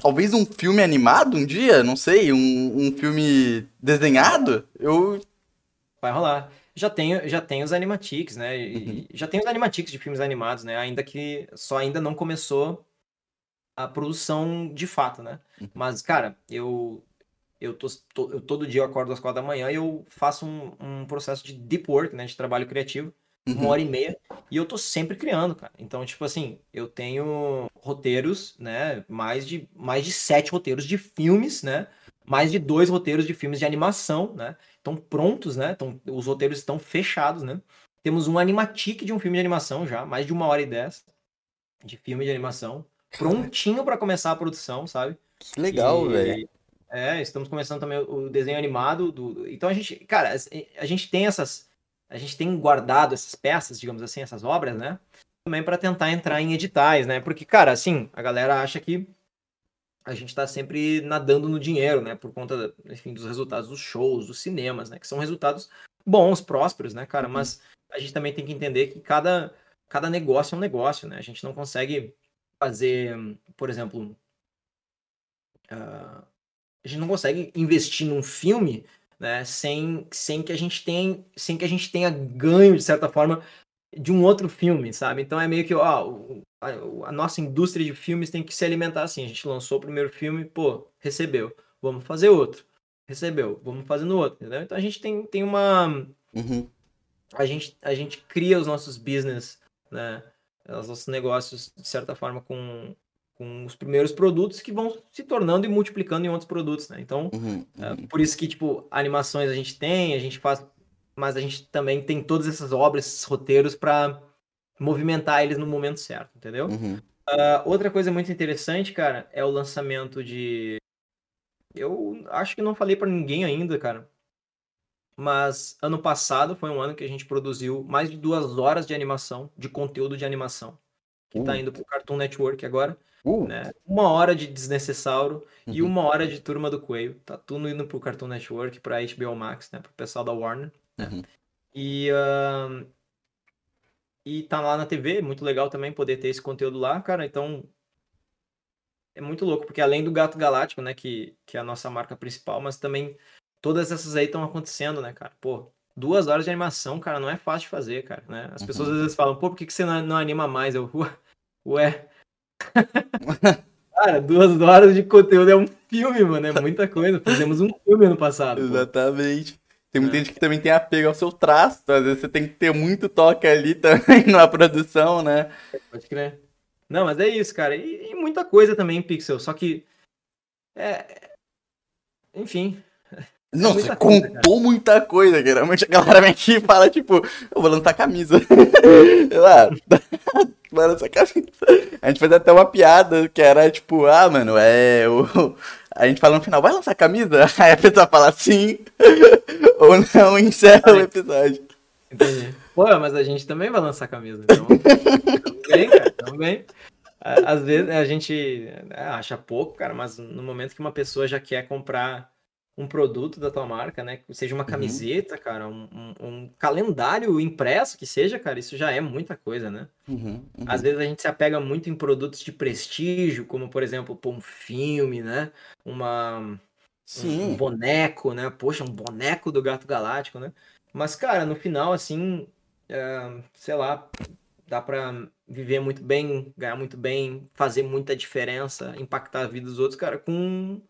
talvez um filme animado um dia, não sei, um, um filme desenhado, eu. Vai rolar. Já tem, já tem os animatics, né? Uhum. Já tem os animatics de filmes animados, né? Ainda que só ainda não começou a produção de fato, né? Uhum. Mas, cara, eu. Eu, tô, tô- eu todo dia eu acordo às quatro da manhã e eu faço um, um processo de deep work, né? De trabalho criativo. uma Uhum. hora e meia, e eu tô sempre criando, cara. Então, tipo assim, eu tenho roteiros, né? Mais de, mais de sete roteiros de filmes, né? Mais de dois roteiros de filmes de animação, né? Estão prontos, né? Então, os roteiros estão fechados, né? Temos um animatic de um filme de animação já, mais de uma hora e dez de filme de animação, prontinho pra começar a produção, sabe? Que legal, velho. É, estamos começando também o o desenho animado do. Então a gente, cara, a gente tem essas, a gente tem guardado essas peças, digamos assim, essas obras, né? Também para tentar entrar em editais, né? Porque, cara, assim, a galera acha que a gente tá sempre nadando no dinheiro, né? Por conta, enfim, dos resultados dos shows, dos cinemas, né? Que são resultados bons, prósperos, né, cara? Mas a gente também tem que entender que cada, cada negócio é um negócio, né? A gente não consegue fazer, por exemplo, ah, a gente não consegue investir num filme, né, sem, sem que a gente tenha, sem que a gente tenha ganho de certa forma de um outro filme, sabe? Então é meio que, ó, a, a nossa indústria de filmes tem que se alimentar assim. A gente lançou o primeiro filme, pô, recebeu, vamos fazer outro. Recebeu, vamos fazendo outro, entendeu? Então a gente tem, tem uma Uhum. a gente, a gente cria os nossos business, né? Os nossos negócios, de certa forma, com, com os primeiros produtos que vão se tornando e multiplicando em outros produtos, né? Então, Uhum. é, uhum. por isso que, tipo, animações a gente tem, a gente faz, mas a gente também tem todas essas obras, esses roteiros para movimentar eles no momento certo, entendeu? Uhum. Ah, outra coisa muito interessante, cara, é o lançamento de. Eu acho que não falei pra ninguém ainda, cara. Mas ano passado foi um ano que a gente produziu mais de duas horas de animação, de conteúdo de animação. Que tá Uh. indo pro Cartoon Network agora, Uh, né? Uma hora de Desnecessauro e Uhum. uma hora de Turma do Coelho. Tá tudo indo pro Cartoon Network, pra HBO Max, né? Pro pessoal da Warner. Uhum. E, ahn, e tá lá na TV, muito legal também poder ter esse conteúdo lá, cara. Então é muito louco, porque além do Gato Galáctico, né, que, que é a nossa marca principal, mas também todas essas aí estão acontecendo, né, cara? Pô, duas horas de animação, cara, não é fácil de fazer, cara, né? As pessoas Uhum. às vezes falam, pô, por que, que você não, não anima mais? Eu, "Ué. <laughs> Cara, duas horas de conteúdo é um filme, mano, é muita coisa. Fizemos um filme ano passado. pô. Tem muita É. gente que também tem apego ao seu traço. Às vezes você tem que ter muito toque ali <laughs> também na produção, né? Pode crer. Não, mas é isso, cara. E, e muita coisa também em Pixel. Só que. É... Enfim. Não, muita você coisa, contou muita coisa. Geralmente a galera vem aqui e fala, tipo, eu vou lançar camisa. <laughs> Lá, vai lançar camisa. A gente fez até uma piada que era tipo, ah, mano, é. O... A gente fala no final, vai lançar camisa? <laughs> Aí a pessoa fala sim, <laughs> ou não, encerra o episódio. Entendi. Pô, mas a gente também vai lançar camisa. Então, também, cara, também. Às vezes a gente é, acha pouco, cara, mas no momento que uma pessoa já quer comprar um produto da tua marca, né? Seja uma camiseta, cara, um, um- um calendário impresso que seja, cara, isso já é muita coisa, né? Uhum, uhum. Às vezes a gente se apega muito em produtos de prestígio, como por exemplo, um filme, né? Uma, um- um Sim. boneco, né? Poxa, um boneco do Gato Galáctico, né? Mas, cara, no final, assim, é, sei lá, dá pra viver muito bem, ganhar muito bem, fazer muita diferença, impactar a vida dos outros, cara, com,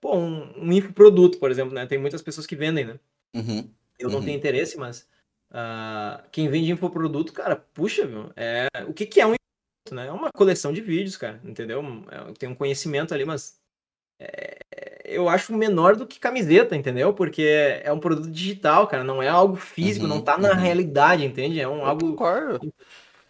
pô, um, um infoproduto, por exemplo, né? Tem muitas pessoas que vendem, né? Uhum. Eu não Uhum. tenho interesse, mas ah, quem vende infoproduto, cara, puxa, meu, é, o que que é um infoproduto, né? É uma coleção de vídeos, cara, entendeu? É, Tem um conhecimento ali, mas é, eu acho menor do que camiseta, entendeu? Porque é um produto digital, cara, não é algo físico, Uhum, não tá na uhum. realidade, entende? É um Eu algo, concordo.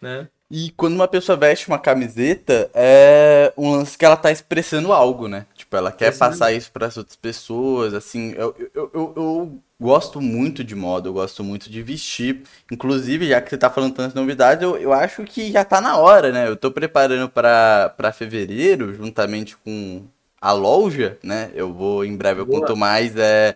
né? E quando uma pessoa veste uma camiseta, é um lance que ela tá expressando algo, né? Tipo, ela quer Expressando. passar isso para as outras pessoas, assim. Eu, eu, eu, eu gosto muito de moda, eu gosto muito de vestir. Inclusive, já que você tá falando tantas novidades, eu, eu acho que já tá na hora, né? Eu tô preparando para para fevereiro, juntamente com a loja, né? Eu vou, em breve, eu Boa. conto mais, é.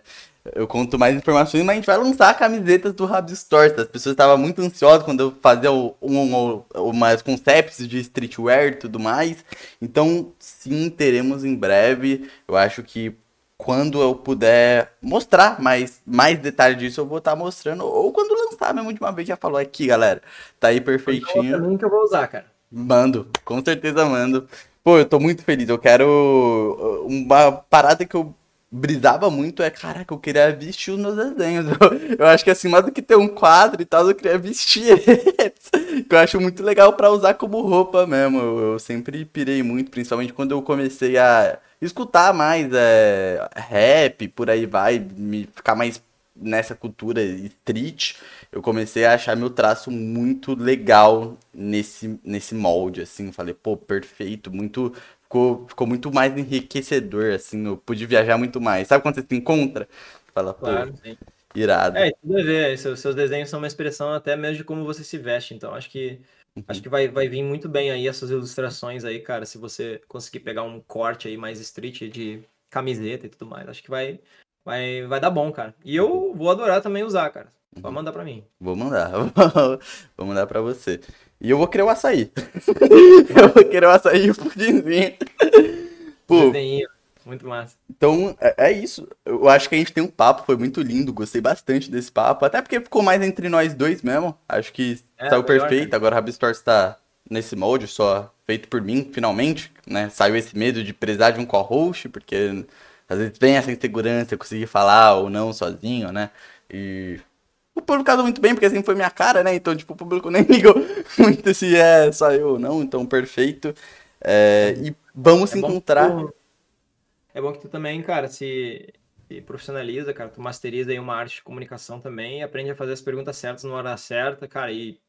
Eu conto mais informações, mas a gente vai lançar camisetas do Rabs Store. As pessoas estavam muito ansiosas quando eu fazia um, um, umas concepts de streetwear e tudo mais. Então, sim, teremos em breve. Eu acho que quando eu puder mostrar mais, mais detalhes disso, eu vou estar mostrando. Ou quando lançar mesmo de uma vez, já falou aqui, galera. Tá aí perfeitinho. também que eu vou usar, cara. Mando, com certeza mando. Pô, eu tô muito feliz. Eu quero. uh, Uma parada que eu brisava muito é, caraca, eu queria vestir os meus desenhos. <laughs> Eu, eu acho que assim, mais do que ter um quadro e tal, eu queria vestir. <laughs> Que eu acho muito legal pra usar como roupa mesmo. Eu, eu sempre pirei muito, principalmente quando eu comecei a escutar mais é, rap, por aí vai, me ficar mais nessa cultura street, eu comecei a achar meu traço muito legal nesse, nesse molde, assim, falei, pô, perfeito, muito, ficou, ficou muito mais enriquecedor, assim, eu pude viajar muito mais. Sabe quando você se encontra? Fala, pô, Claro, sim. irado. É, tudo a ver. Seus, seus desenhos são uma expressão até mesmo de como você se veste. Então, acho que acho que vai, vai vir muito bem aí essas ilustrações aí, cara. Se você conseguir pegar um corte aí mais street de camiseta e tudo mais, acho que vai, vai, vai dar bom, cara. E eu vou adorar também usar, cara. Pode mandar pra mim. Vou mandar, <laughs> vou mandar pra você. E eu vou querer o açaí. <laughs> eu vou querer o açaí e o pudimzinho. Pô, muito massa. Então, é, é isso. Eu acho que a gente tem um papo, foi muito lindo, gostei bastante desse papo. Até porque ficou mais entre nós dois mesmo. Acho que É, saiu melhor, perfeito. Agora o Rabistore está nesse molde, só feito por mim, finalmente. Né? Saiu esse medo de precisar de um co-host, porque às vezes vem essa insegurança, eu conseguir falar ou não sozinho, né? E o público casou muito bem, porque assim foi minha cara, né? Então, tipo, o público <laughs> nem ligou muito se é só eu ou não. Então, perfeito. É, e vamos se É que encontrar. tu- é bom que tu também, cara, se, se profissionaliza, cara. Tu masteriza aí uma arte de comunicação também e aprende a fazer as perguntas certas na hora certa, cara. E,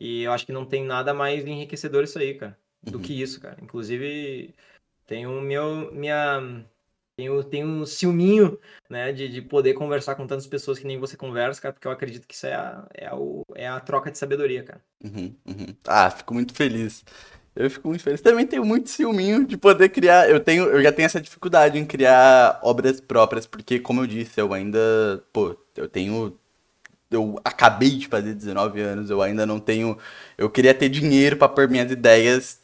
e eu acho que não tem nada mais enriquecedor isso aí, cara, do Uhum. que isso, cara. Inclusive, tenho meu, minha. Tenho, tenho um ciúminho, né, de, de poder conversar com tantas pessoas que nem você conversa, cara, porque eu acredito que isso é a, é a, é a troca de sabedoria, cara. Uhum, uhum. Ah, fico muito feliz. Eu fico muito feliz. Também tenho muito ciúminho de poder criar. Eu tenho, eu já tenho essa dificuldade em criar obras próprias, porque, como eu disse, eu ainda, pô, eu tenho. Eu acabei de fazer 19 anos, eu ainda não tenho. Eu queria ter dinheiro pra pôr minhas ideias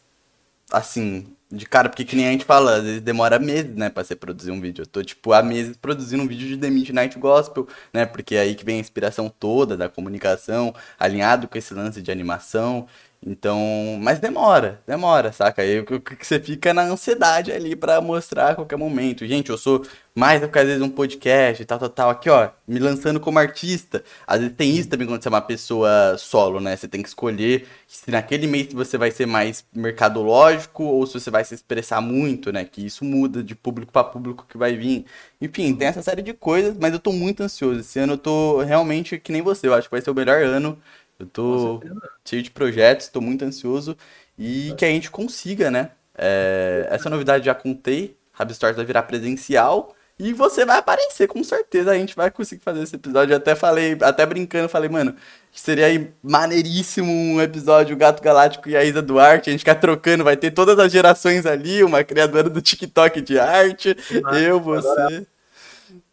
assim, de cara, porque que nem a gente fala, às vezes demora meses, né, pra você produzir um vídeo. Eu tô, tipo, há meses produzindo um vídeo de The Midnight Gospel, né, porque é aí que vem a inspiração toda da comunicação, alinhado com esse lance de animação. Então, mas demora, demora, saca? Aí você fica na ansiedade ali pra mostrar a qualquer momento. Gente, eu sou mais do que às vezes um podcast e tal, tal, tal. Aqui, ó, me lançando como artista. Às vezes tem isso também quando você é uma pessoa solo, né? Você tem que escolher se naquele mês você vai ser mais mercadológico ou se você vai se expressar muito, né? Que isso muda de público para público que vai vir. Enfim, tem essa série de coisas, mas eu tô muito ansioso. Esse ano eu tô realmente que nem você. Eu acho que vai ser o melhor ano eu tô cheio de projetos, tô muito ansioso e que a gente consiga, né? É, essa novidade já contei, Rabstores vai virar presencial e você vai aparecer, com certeza a gente vai conseguir fazer esse episódio. Eu até falei, até brincando, falei, mano, seria aí maneiríssimo um episódio Gato Galáctico e a Isa Duarte, a gente ficar trocando, vai ter todas as gerações ali, uma criadora do TikTok de arte, ah, eu, você.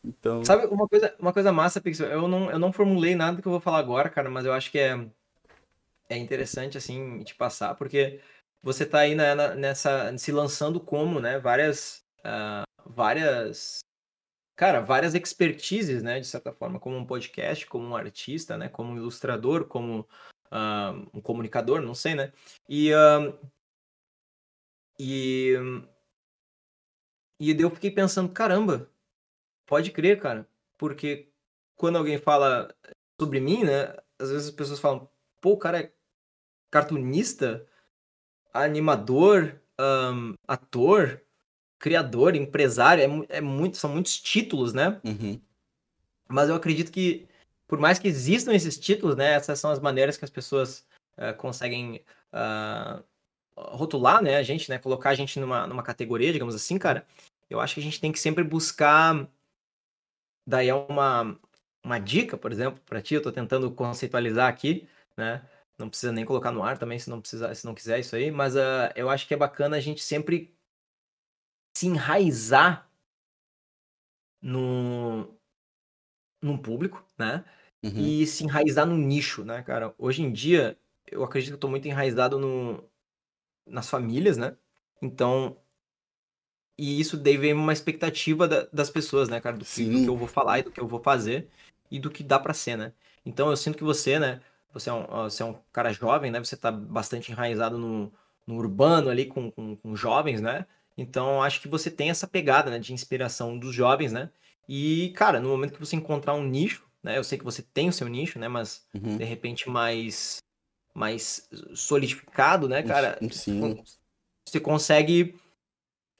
Então... Sabe uma coisa, uma coisa massa, Pixel? Eu não, eu não formulei nada que eu vou falar agora, cara, mas eu acho que é, é interessante, assim, te passar, porque você tá aí na, nessa, se lançando como, né, várias, uh, várias, cara, várias expertises, né, de certa forma, como um podcast, como um artista, né, como um ilustrador, como uh, um comunicador, não sei, né, e, uh, e, e eu fiquei pensando, caramba, Pode crer, cara. Porque quando alguém fala sobre mim, né? Às vezes as pessoas falam, pô, o cara é cartunista, animador, um, ator, criador, empresário, é, é, muito, são muitos títulos, né? Uhum. Mas eu acredito que, por mais que existam esses títulos, né? Essas são as maneiras que as pessoas uh, conseguem uh, rotular, né? A gente, né? Colocar a gente numa, numa categoria, digamos assim, cara. Eu acho que a gente tem que sempre buscar Daí é uma, uma dica, por exemplo, para ti, eu estou tentando conceitualizar aqui, né? Não precisa nem colocar no ar também, se não, precisa, se não quiser isso aí, mas uh, eu acho que é bacana a gente sempre se enraizar no, num público, né? Uhum. E se enraizar no nicho, né, cara? Hoje em dia, eu acredito que eu tô muito enraizado no, nas famílias, né? Então, e isso daí vem uma expectativa da, das pessoas, né, cara? Do que, do que, eu vou falar e do que eu vou fazer e do que dá pra ser, né? Então eu sinto que você, né? Você é um, você é um cara jovem, né? Você tá bastante enraizado no, no urbano ali com, com, com jovens, né? Então acho que você tem essa pegada né, de inspiração dos jovens, né? E, cara, no momento que você encontrar um nicho, né? Eu sei que você tem o seu nicho, né? Mas uhum. de repente mais, mais solidificado, né, cara? Sim. Você consegue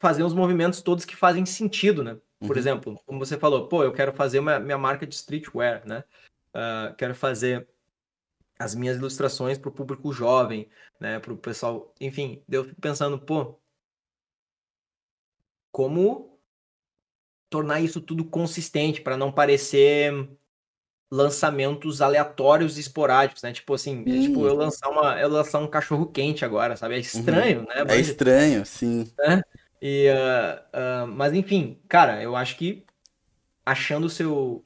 fazer os movimentos todos que fazem sentido, né? Por uhum. exemplo, como você falou, pô, eu quero fazer uma, minha marca de streetwear, né? Uh, quero fazer as minhas ilustrações para o público jovem, né? Para o pessoal, enfim, eu fico pensando, pô, como tornar isso tudo consistente para não parecer lançamentos aleatórios e esporádicos, né? Tipo assim, é, tipo eu lançar uma, eu lançar um cachorro quente agora, sabe? É uhum. estranho, uhum. né? Mas, é estranho, sim. Né? E, uh, uh, mas enfim, cara, eu acho que achando o seu.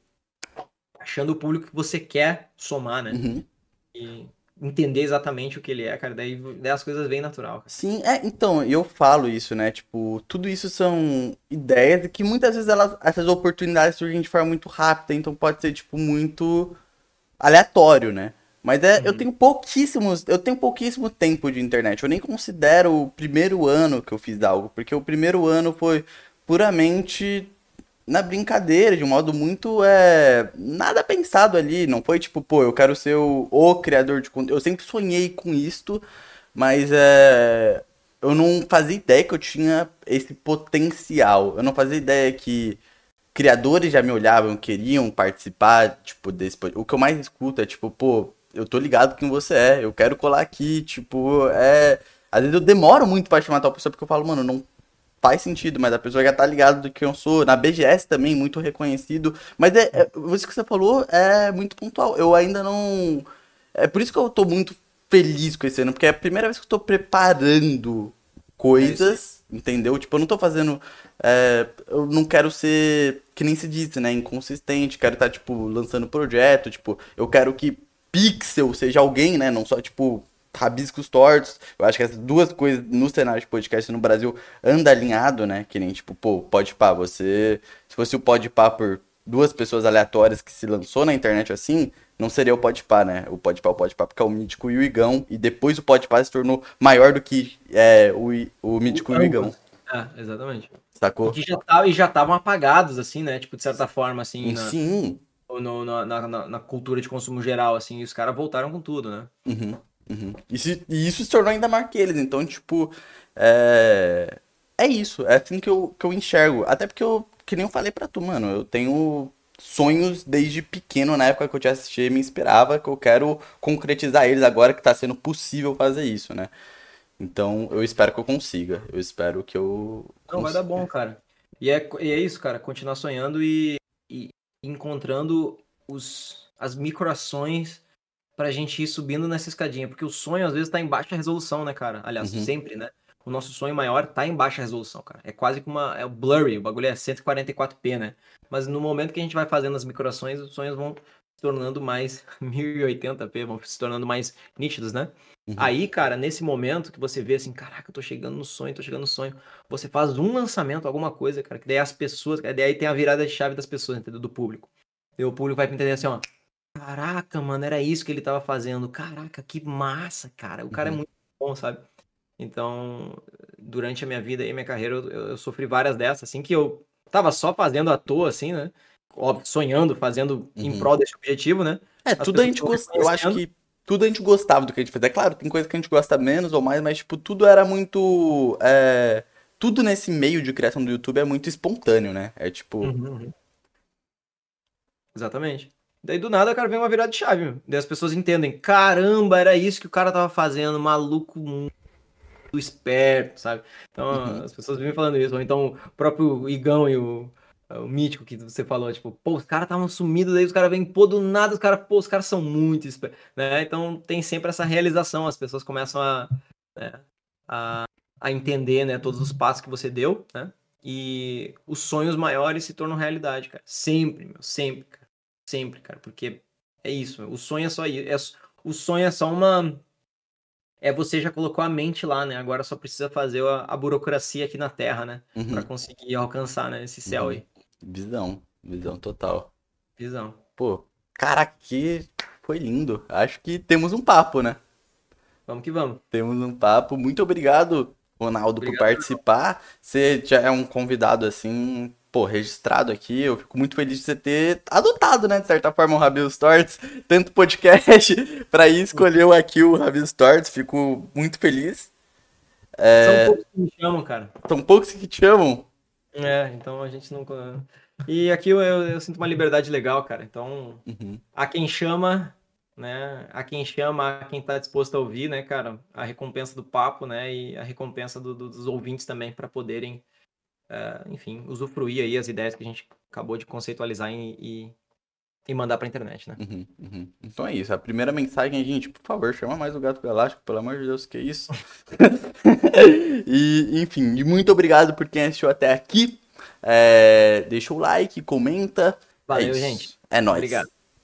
Achando o público que você quer somar, né? Uhum. E entender exatamente o que ele é, cara, daí, daí as coisas vêm natural. Cara. Sim, é, então, eu falo isso, né? Tipo, tudo isso são ideias que muitas vezes elas, essas oportunidades surgem de forma muito rápida, então pode ser, tipo, muito aleatório, né? Mas é, uhum. eu tenho pouquíssimos, eu tenho pouquíssimo tempo de internet. Eu nem considero o primeiro ano que eu fiz algo, porque o primeiro ano foi puramente na brincadeira, de um modo muito é, nada pensado ali, não foi tipo, pô, eu quero ser o, o criador de conteúdo. Eu sempre sonhei com isto, mas é, eu não fazia ideia que eu tinha esse potencial. Eu não fazia ideia que criadores já me olhavam, queriam participar, tipo, desse O que eu mais escuto é tipo, pô, eu tô ligado quem você é, eu quero colar aqui, tipo, é. Às vezes eu demoro muito pra chamar tal pessoa porque eu falo, mano, não faz sentido, mas a pessoa já tá ligada do que eu sou. Na BGS também, muito reconhecido. Mas é, é, isso que você falou é muito pontual. Eu ainda não. É por isso que eu tô muito feliz com esse ano, porque é a primeira vez que eu tô preparando coisas, é entendeu? Tipo, eu não tô fazendo. É, eu não quero ser, que nem se disse, né? Inconsistente. Quero estar, tá, tipo, lançando projeto. Tipo, eu quero que pixel seja alguém, né? Não só, tipo, rabiscos tortos. Eu acho que essas duas coisas no cenário de podcast no Brasil anda alinhado, né? Que nem, tipo, pô, pode pá, você. Se fosse o pode pá por duas pessoas aleatórias que se lançou na internet assim, não seria o Podpah, né? O Podpah, o Podpah, porque é o Mítico e o Igão, e depois o Podpah se tornou maior do que é, o, o Mítico e o Igão. Ah, exatamente. Sacou? Que já tá, e já estavam apagados, assim, né? Tipo, de certa forma, assim, na, Sim. No- na, na, na- na cultura de consumo geral, assim, e os caras voltaram com tudo, né? Uhum, uhum. Isso, e isso se tornou ainda maior que eles. Então, tipo, é... é isso. É assim que eu, que eu enxergo. Até porque eu, que nem eu falei pra tu, mano, eu tenho sonhos desde pequeno, na época que eu te assisti, me inspirava, que eu quero concretizar eles agora que tá sendo possível fazer isso, né? Então, eu espero que eu consiga. Eu espero que eu. Não, vai dar bom, cara. E é, e é isso, cara, continuar sonhando e, e encontrando os, as microações pra gente ir subindo nessa escadinha, porque o sonho às vezes tá em baixa resolução, né, cara? Aliás, Uhum. sempre, né? O nosso sonho maior tá em baixa resolução, cara. É quase que uma. É o blurry, o bagulho é 144p, né? Mas no momento que a gente vai fazendo as microações, os sonhos vão se tornando mais <laughs> 1080p, vão se tornando mais nítidos, né? Uhum. Aí, cara, nesse momento que você vê assim, caraca, eu tô chegando no sonho, tô chegando no sonho, você faz um lançamento, alguma coisa, cara, que daí as pessoas, cara, daí tem a virada de chave das pessoas, entendeu? Do público. E o público vai entender assim, ó, caraca, mano, era isso que ele tava fazendo, caraca, que massa, cara, o cara é Uhum. muito bom, sabe? Então, durante a minha vida e minha carreira, eu, eu- sofri várias dessas, assim, que eu tava só fazendo à toa, assim, né? Óbvio, sonhando, fazendo em Uhum. prol desse objetivo, né? É, As tudo a gente gosta. Eu acho que tudo a gente gostava do que a gente fazia. É claro, tem coisa que a gente gosta menos ou mais, mas, tipo, tudo era muito. é, Tudo nesse meio de criação do YouTube é muito espontâneo, né? É tipo. Uhum. Exatamente. Daí do nada, cara, vem uma virada de chave. meu. Daí as pessoas entendem, caramba, era isso que o cara tava fazendo, maluco muito esperto, sabe? Então Uhum. as pessoas vivem falando isso. Ou então o próprio Igão e o, o Mítico que você falou, tipo, pô, os caras estavam sumidos, daí os caras vêm, pô, do nada, os caras, pô, os caras são muito espertos, né? Então tem sempre essa realização, as pessoas começam a, né, a, a entender, né, todos os passos que você deu, né? E os sonhos maiores se tornam realidade, cara. Sempre, meu, sempre, cara. Sempre, cara, porque é isso, meu. o sonho é só isso, é, o sonho é só uma é você já colocou a mente lá, né? Agora só precisa fazer a, a burocracia aqui na Terra, né? uhum, Pra conseguir alcançar, né, esse céu Uhum. aí. Visão. Visão total. Visão. Pô, caraca, que foi lindo. Acho que temos um papo, né? Vamos que vamos. Temos um papo. Muito obrigado, Ronaldo, por Obrigado. participar. Você já é um convidado assim, pô, registrado aqui. Eu fico muito feliz de você ter adotado, né, de certa forma, o Rabil Stories, tanto podcast, <laughs> pra ir escolher aqui o Rabil Stories. Fico muito feliz. São poucos que me chamam, cara. São poucos que te chamam. É, então a gente não. E aqui eu, eu, eu sinto uma liberdade legal, cara. Então, Uhum, a quem chama, né? A quem chama, a quem tá disposto a ouvir, né, cara? A recompensa do papo, né? E a recompensa do- do- dos ouvintes também para poderem, eh, enfim, usufruir aí as ideias que a gente acabou de conceitualizar e, e, e mandar pra internet, né? uhum, uhum. Então é isso. A primeira mensagem é, gente, por favor, chama mais o Gato Galáctico, pelo amor de Deus, que isso. <laughs> e, enfim, e muito obrigado por quem assistiu até aqui. É, deixa o like, comenta. É Valeu, isso. gente. É nóis. Obrigado.